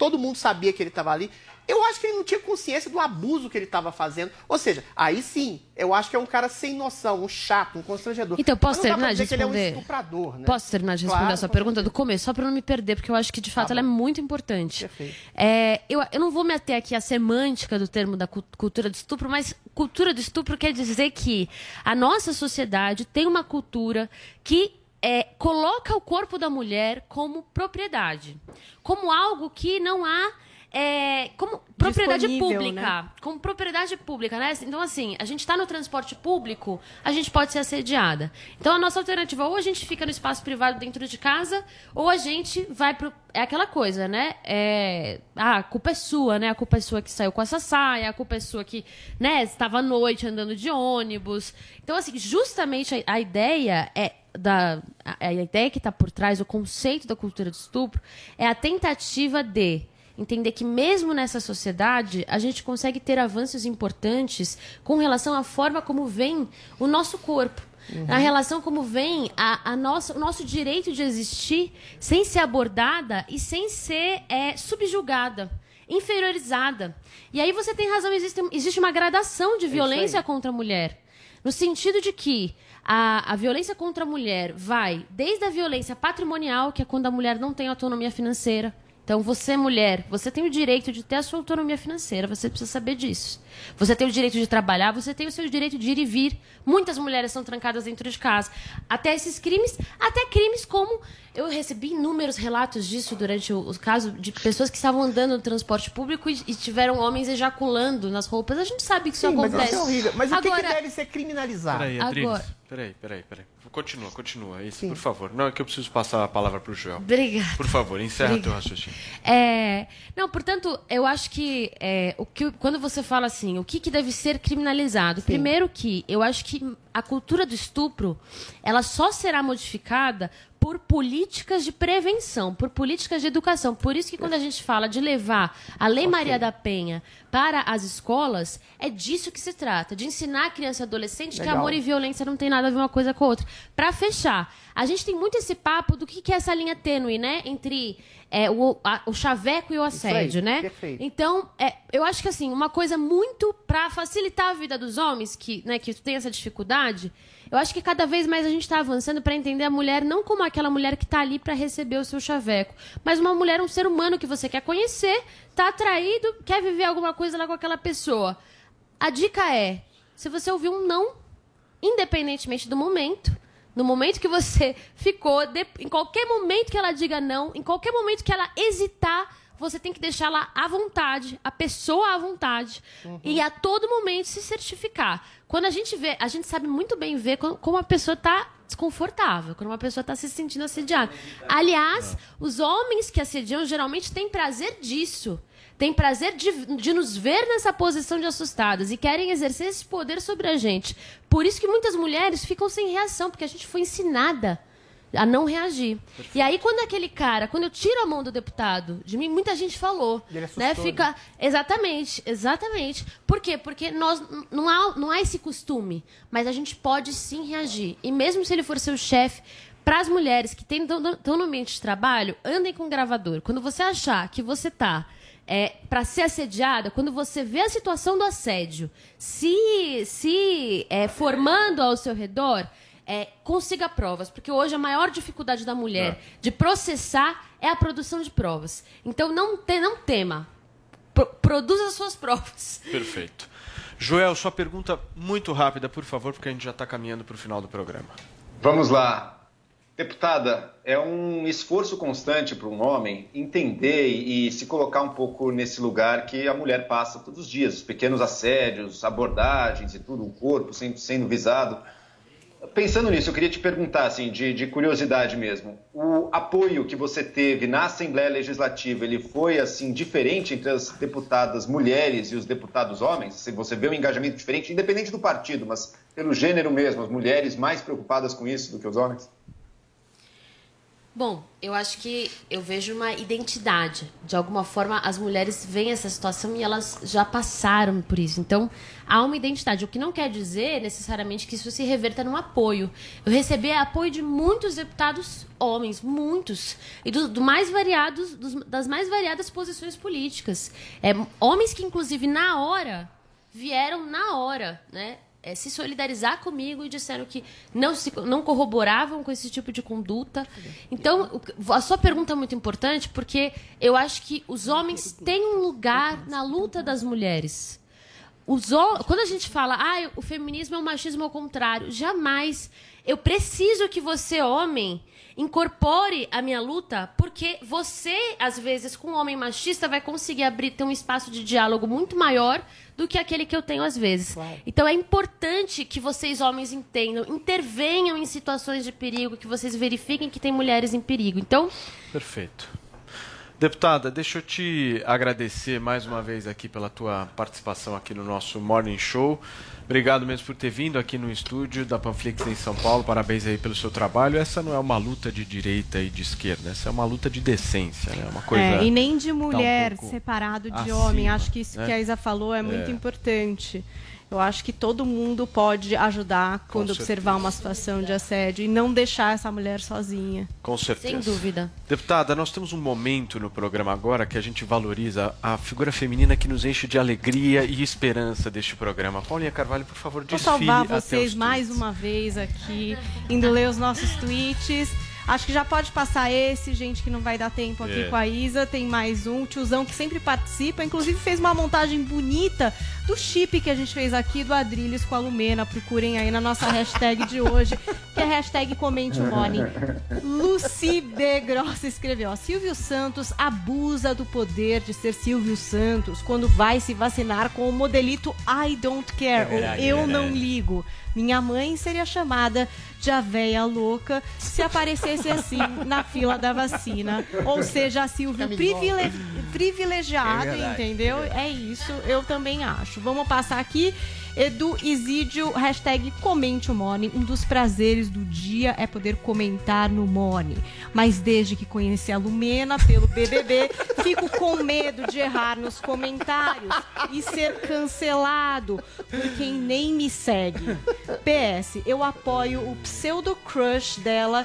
todo mundo sabia que ele estava ali. Eu acho que ele não tinha consciência do abuso que ele estava fazendo. Ou seja, aí sim, eu acho que é um cara sem noção, um chato, um constrangedor. Então, posso terminar de que ele é um responder? estuprador, né? Posso terminar de responder Claro, a sua pergunta do começo, só para não me perder, porque eu acho que de fato Tá ela é bom. muito importante. Perfeito. É, eu, eu não vou me ater aqui à semântica do termo da cu- cultura do estupro, mas cultura do estupro quer dizer que a nossa sociedade tem uma cultura que é, coloca o corpo da mulher como propriedade, como algo que não há. é, como propriedade Disponível, pública, né? como propriedade pública, né? Então, assim, a gente está no transporte público, a gente pode ser assediada. Então, a nossa alternativa, ou a gente fica no espaço privado dentro de casa, ou a gente vai pro. É aquela coisa, né? É... Ah, a culpa é sua, né? A culpa é sua que saiu com essa saia, a culpa é sua que, né, estava à noite andando de ônibus. Então, assim, justamente a, a ideia é. Da, a, a ideia que está por trás, o conceito da cultura do estupro, é a tentativa de entender que mesmo nessa sociedade a gente consegue ter avanços importantes com relação à forma como vem o nosso corpo. Na relação como vem a, a nossa, o nosso direito de existir sem ser abordada e sem ser é, subjugada, inferiorizada. E aí você tem razão, existe, existe uma gradação de isso violência aí. contra a mulher. No sentido de que a, a violência contra a mulher vai desde a violência patrimonial, que é quando a mulher não tem autonomia financeira. Então, você, mulher, você tem o direito de ter a sua autonomia financeira, você precisa saber disso. Você tem o direito de trabalhar, você tem o seu direito de ir e vir. Muitas mulheres são trancadas dentro de casa. Até esses crimes, até crimes como. Eu recebi inúmeros relatos disso durante o, o caso de pessoas que estavam andando no transporte público e, e tiveram homens ejaculando nas roupas. A gente sabe que isso Sim, mas acontece. isso é horrível. Mas o que que, Agora, deve ser criminalizado? Peraí. Agora- Peraí, peraí, peraí. Continua, continua. Isso, por favor. Não, é que eu preciso passar a palavra para o Joel. Obrigada. Por favor, encerra Obrigada. teu raciocínio. É, não, portanto, eu acho que, é, o que quando você fala assim, o que, que deve ser criminalizado? Primeiro que eu acho que a cultura do estupro, ela só será modificada por políticas de prevenção, por políticas de educação. Por isso que quando a gente fala de levar a Lei Maria da Penha para as escolas, é disso que se trata, de ensinar a criança e adolescente que Legal. amor e violência não tem nada a ver uma coisa com a outra. Para fechar, a gente tem muito esse papo do que que é essa linha tênue, né, entre é, o, a- o chaveco e o Isso aí, assédio, né? perfeito. Então, é, eu acho que assim, uma coisa muito para facilitar a vida dos homens que, né, que tem essa dificuldade, eu acho que cada vez mais a gente está avançando para entender a mulher não como aquela mulher que está ali para receber o seu chaveco, mas uma mulher, um ser humano que você quer conhecer, tá atraído, quer viver alguma coisa lá com aquela pessoa. A dica é, se você ouvir um não, independentemente do momento, no momento que você ficou, de- em qualquer momento que ela diga não, em qualquer momento que ela hesitar, você tem que deixá-la à vontade, a pessoa à vontade, e a todo momento se certificar. Quando a gente vê, a gente sabe muito bem ver co- como a pessoa está desconfortável, quando uma pessoa está se sentindo assediada. Aliás, os homens que assediam geralmente têm prazer disso. Têm prazer de, de nos ver nessa posição de assustadas e querem exercer esse poder sobre a gente. Por isso que muitas mulheres ficam sem reação, porque a gente foi ensinada a não reagir. E aí, quando aquele cara, quando eu tiro a mão do deputado, de mim, muita gente falou. Ele assustou, né? Fica. Exatamente, exatamente. Por quê? Porque nós não há, não há esse costume, mas a gente pode sim reagir. E mesmo se ele for seu chefe, para as mulheres que estão no ambiente de trabalho, andem com gravador. Quando você achar que você tá é, para ser assediada, quando você vê a situação do assédio se, se é, formando ao seu redor, é, consiga provas, porque hoje a maior dificuldade da mulher de processar é a produção de provas. Então não, te, não tema, Pro- produza as suas provas. Perfeito. Joel, sua pergunta muito rápida, por favor, porque a gente já está caminhando para o final do programa. Vamos lá. Deputada, é um esforço constante para um homem entender e, e se colocar um pouco nesse lugar que a mulher passa todos os dias, os pequenos assédios, abordagens e tudo, o corpo sempre sendo visado. Pensando nisso, eu queria te perguntar, assim, de, de curiosidade mesmo, o apoio que você teve na Assembleia Legislativa, ele foi, assim, diferente entre as deputadas mulheres e os deputados homens? Se você vê um engajamento diferente, independente do partido, mas pelo gênero mesmo, as mulheres mais preocupadas com isso do que os homens? Bom, eu acho que eu vejo uma identidade. De alguma forma, as mulheres veem essa situação e elas já passaram por isso. Então, há uma identidade. O que não quer dizer necessariamente que isso se reverta num apoio. Eu recebi apoio de muitos deputados homens, muitos, e do, do mais variados, dos- das mais variadas posições políticas. É, homens que, inclusive, na hora, vieram na hora, né? É, se solidarizar comigo e disseram que não, se, não corroboravam com esse tipo de conduta. Então, o a sua pergunta é muito importante porque eu acho que os homens têm um lugar na luta das mulheres. Os quando a gente fala, ah, o feminismo é um machismo ao contrário, jamais. Eu preciso que você, homem, incorpore a minha luta, porque você, às vezes, com um homem machista, vai conseguir abrir ter um espaço de diálogo muito maior do que aquele que eu tenho às vezes. Então é importante que vocês, homens, entendam, intervenham em situações de perigo, que vocês verifiquem que tem mulheres em perigo. Então, Perfeito. Deputada, deixa eu te agradecer mais uma vez aqui pela tua participação aqui no nosso Morning Show. Obrigado mesmo por ter vindo aqui no estúdio da Panflix em São Paulo. Parabéns aí pelo seu trabalho. Essa não é uma luta de direita e de esquerda, essa é uma luta de decência, né? Uma coisa É, e nem de tá um mulher separado de acima, homem. Acho que isso né? que a Isa falou é muito É. importante. Eu acho que todo mundo pode ajudar quando observar uma situação de assédio e não deixar essa mulher sozinha. Com certeza. Sem dúvida. Deputada, nós temos um momento no programa agora que a gente valoriza a figura feminina que nos enche de alegria e esperança deste programa. Paulinha Carvalho, por favor, Vou desfile salvar até vocês mais uma vez aqui, indo ler os nossos tweets. Acho que já pode passar esse, gente, que não vai dar tempo aqui É. com a Isa. Tem mais um, tiozão que sempre participa. Inclusive fez uma montagem bonita do chip que a gente fez aqui do Adrilhos com a Lumena. Procurem aí na nossa hashtag de hoje, que é hashtag comente o Morning. Lucy B. Grossa escreveu: ó, Silvio Santos abusa do poder de ser Silvio Santos quando vai se vacinar com o modelito I don't care, É verdade, ou eu é não ligo. Minha mãe seria chamada de a véia louca se aparecesse assim na fila da vacina. Ou seja, a Silvio privile- privilegiado, É verdade, entendeu? É isso, eu também acho. Vamos passar aqui. Edu Isídio, hashtag comente o Morning. Um dos prazeres do dia é poder comentar no Morning. Mas desde que conheci a Lumena pelo BBB, fico com medo de errar nos comentários e ser cancelado por quem nem me segue. PS, eu apoio o pseudo crush dela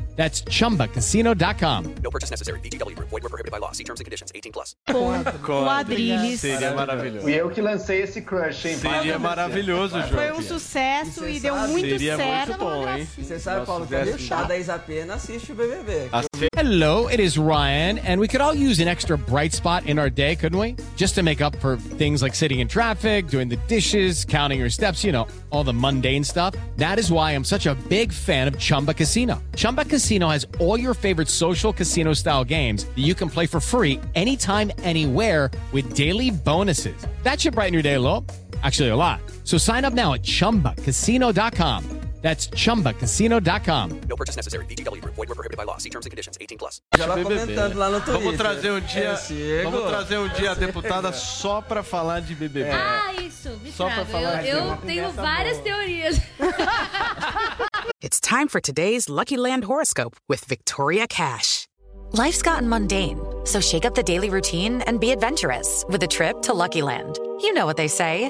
That's chumbacasino.com. No purchase necessary. VGW Group. Void were prohibited by law. See terms and conditions. 18 plus. com o Seria maravilhoso. E eu que lancei esse crush, hein? Seria maravilhoso, João. Foi um sucesso e deu sabe? muito Seria certo. muito bom, hein? E você sabe, Nós Paulo, que ali o chá da Isapena assiste o BBB. Hello, it is Ryan, and we could all use an extra bright spot in our day, couldn't we? Just to make up for things like sitting in traffic, doing the dishes, counting your steps, you know, all the mundane stuff. That is why I'm such a big fan of Chumba Casino. Chumba Casino has all your favorite social casino style games that you can play for free anytime, anywhere with daily bonuses. That should brighten your day a little. Actually, a lot. So sign up now at chumbacasino.com. That's chumbacasino.com. No purchase necessary. VGW Group. Void were prohibited by law. See terms and conditions. 18 plus. Já vai comentando lá no Twitter. Vamos trazer um dia, Eu chego. vamos trazer um dia a deputada só pra falar de BBB. Ah, isso, me Só pra falar Eu, de- eu tenho várias teorias. It's time for today's Lucky Land horoscope with Victoria Cash. Life's gotten mundane, so shake up the daily routine and be adventurous with a trip to Lucky Land. You know what they say.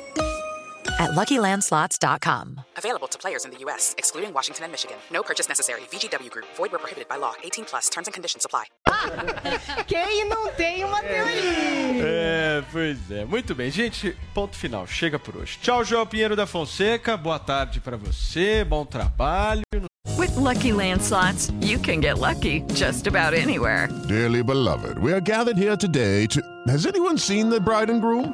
at LuckyLandSlots.com. Available to players in the U.S., excluding Washington and Michigan. No purchase necessary. VGW Group, void where prohibited by law. 18 plus terms and conditions apply. Quem não tem uma teoria? É, pois é. Muito bem, gente. Ponto final. Chega por hoje. Tchau, João Pinheiro da Fonseca. Boa tarde para você. Bom trabalho. With Lucky Land slots, you can get lucky just about anywhere. Dearly beloved, we are gathered here today to. Has anyone seen the bride and groom?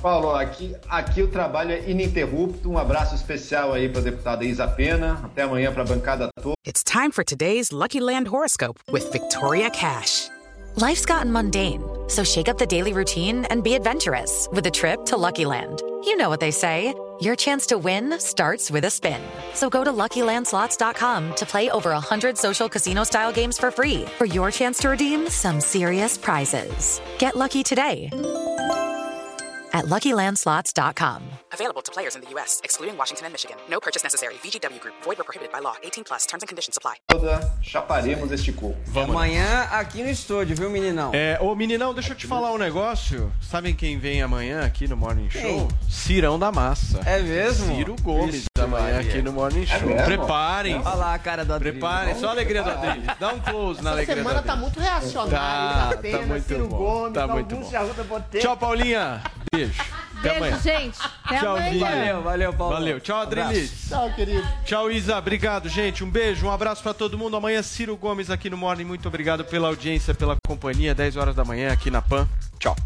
Paulo, aqui, aqui o trabalho é ininterrupto. Um abraço especial aí para a deputada Isa Pena. Até amanhã para a bancada toda. It's time for today's Lucky Land horoscope with Victoria Cash. Life's gotten mundane, so shake up the daily routine and be adventurous with a trip to Lucky Land. You know what they say. Your chance to win starts with a spin. So go to LuckyLandSlots.com to play over 100 social casino-style games for free for your chance to redeem some serious prizes. Get lucky today at LuckyLandSlots.com. Available to players in the U.S., excluding Washington and Michigan. No purchase necessary. VGW Group, void where prohibited by law. 18 plus. Terms and conditions apply. Toda chaparemos este coco. Vamos Amanhã aqui no estúdio, viu, meninão? É, ô meninão, deixa eu te falar um negócio. Sabem quem vem amanhã aqui no Morning Show? Cirão da Massa. É mesmo? Ciro Gomes Amanhã aqui no Morning É Show. mesmo? Preparem. Olha lá a cara do Adriles. Preparem, só a alegria do Adriles. Dá um close na Essa alegria do semana tá muito reacionário. Tá, Tá, tá muito Ciro bom, Gomes, tá muito Augusto bom. Tchau, Paulinha. Beijo. Até Beijo, amanhã. gente. Até Tchau, amanhã. Valeu, valeu, Paulo. Valeu. Tchau, Adrilis. Tchau, querido. Tchau, Isa. Obrigado, gente. Um beijo, um abraço pra todo mundo. Amanhã, Ciro Gomes aqui no Morning. Muito obrigado pela audiência, pela companhia. 10 horas da manhã aqui na PAN. Tchau.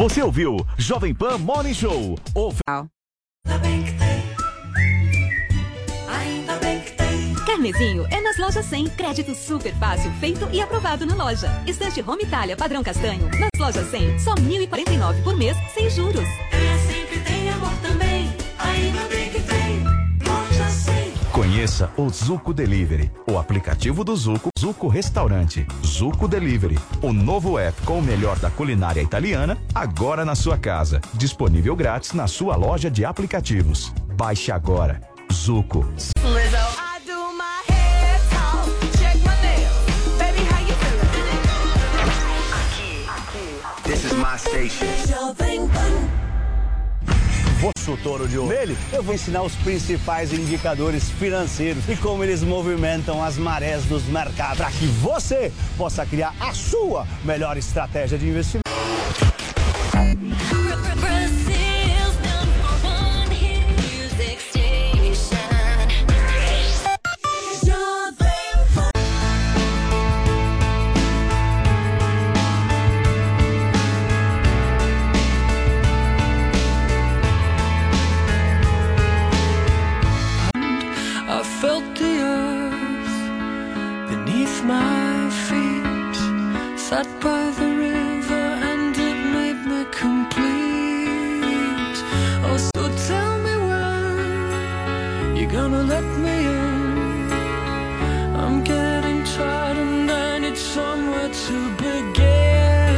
Você ouviu Jovem Pan Morning Show. O... Ainda bem que tem. Carnezinho é nas lojas 100. Crédito super fácil, feito e aprovado na loja. Estante Home Itália padrão castanho. Nas lojas 100, só R$ 1.049 por mês, sem juros. É sempre tem amor também. Conheça o Zuco Delivery, o aplicativo do Zuco, Zuco Restaurante, Zuco Delivery, o novo app com o melhor da culinária italiana, agora na sua casa. Disponível grátis na sua loja de aplicativos. Baixe agora. Zuco. This is my station. Jovem Pan. Vou ser o touro de ouro. Nele, eu vou ensinar os principais indicadores financeiros e como eles movimentam as marés dos mercados para que você possa criar a sua melhor estratégia de investimento. Sat by the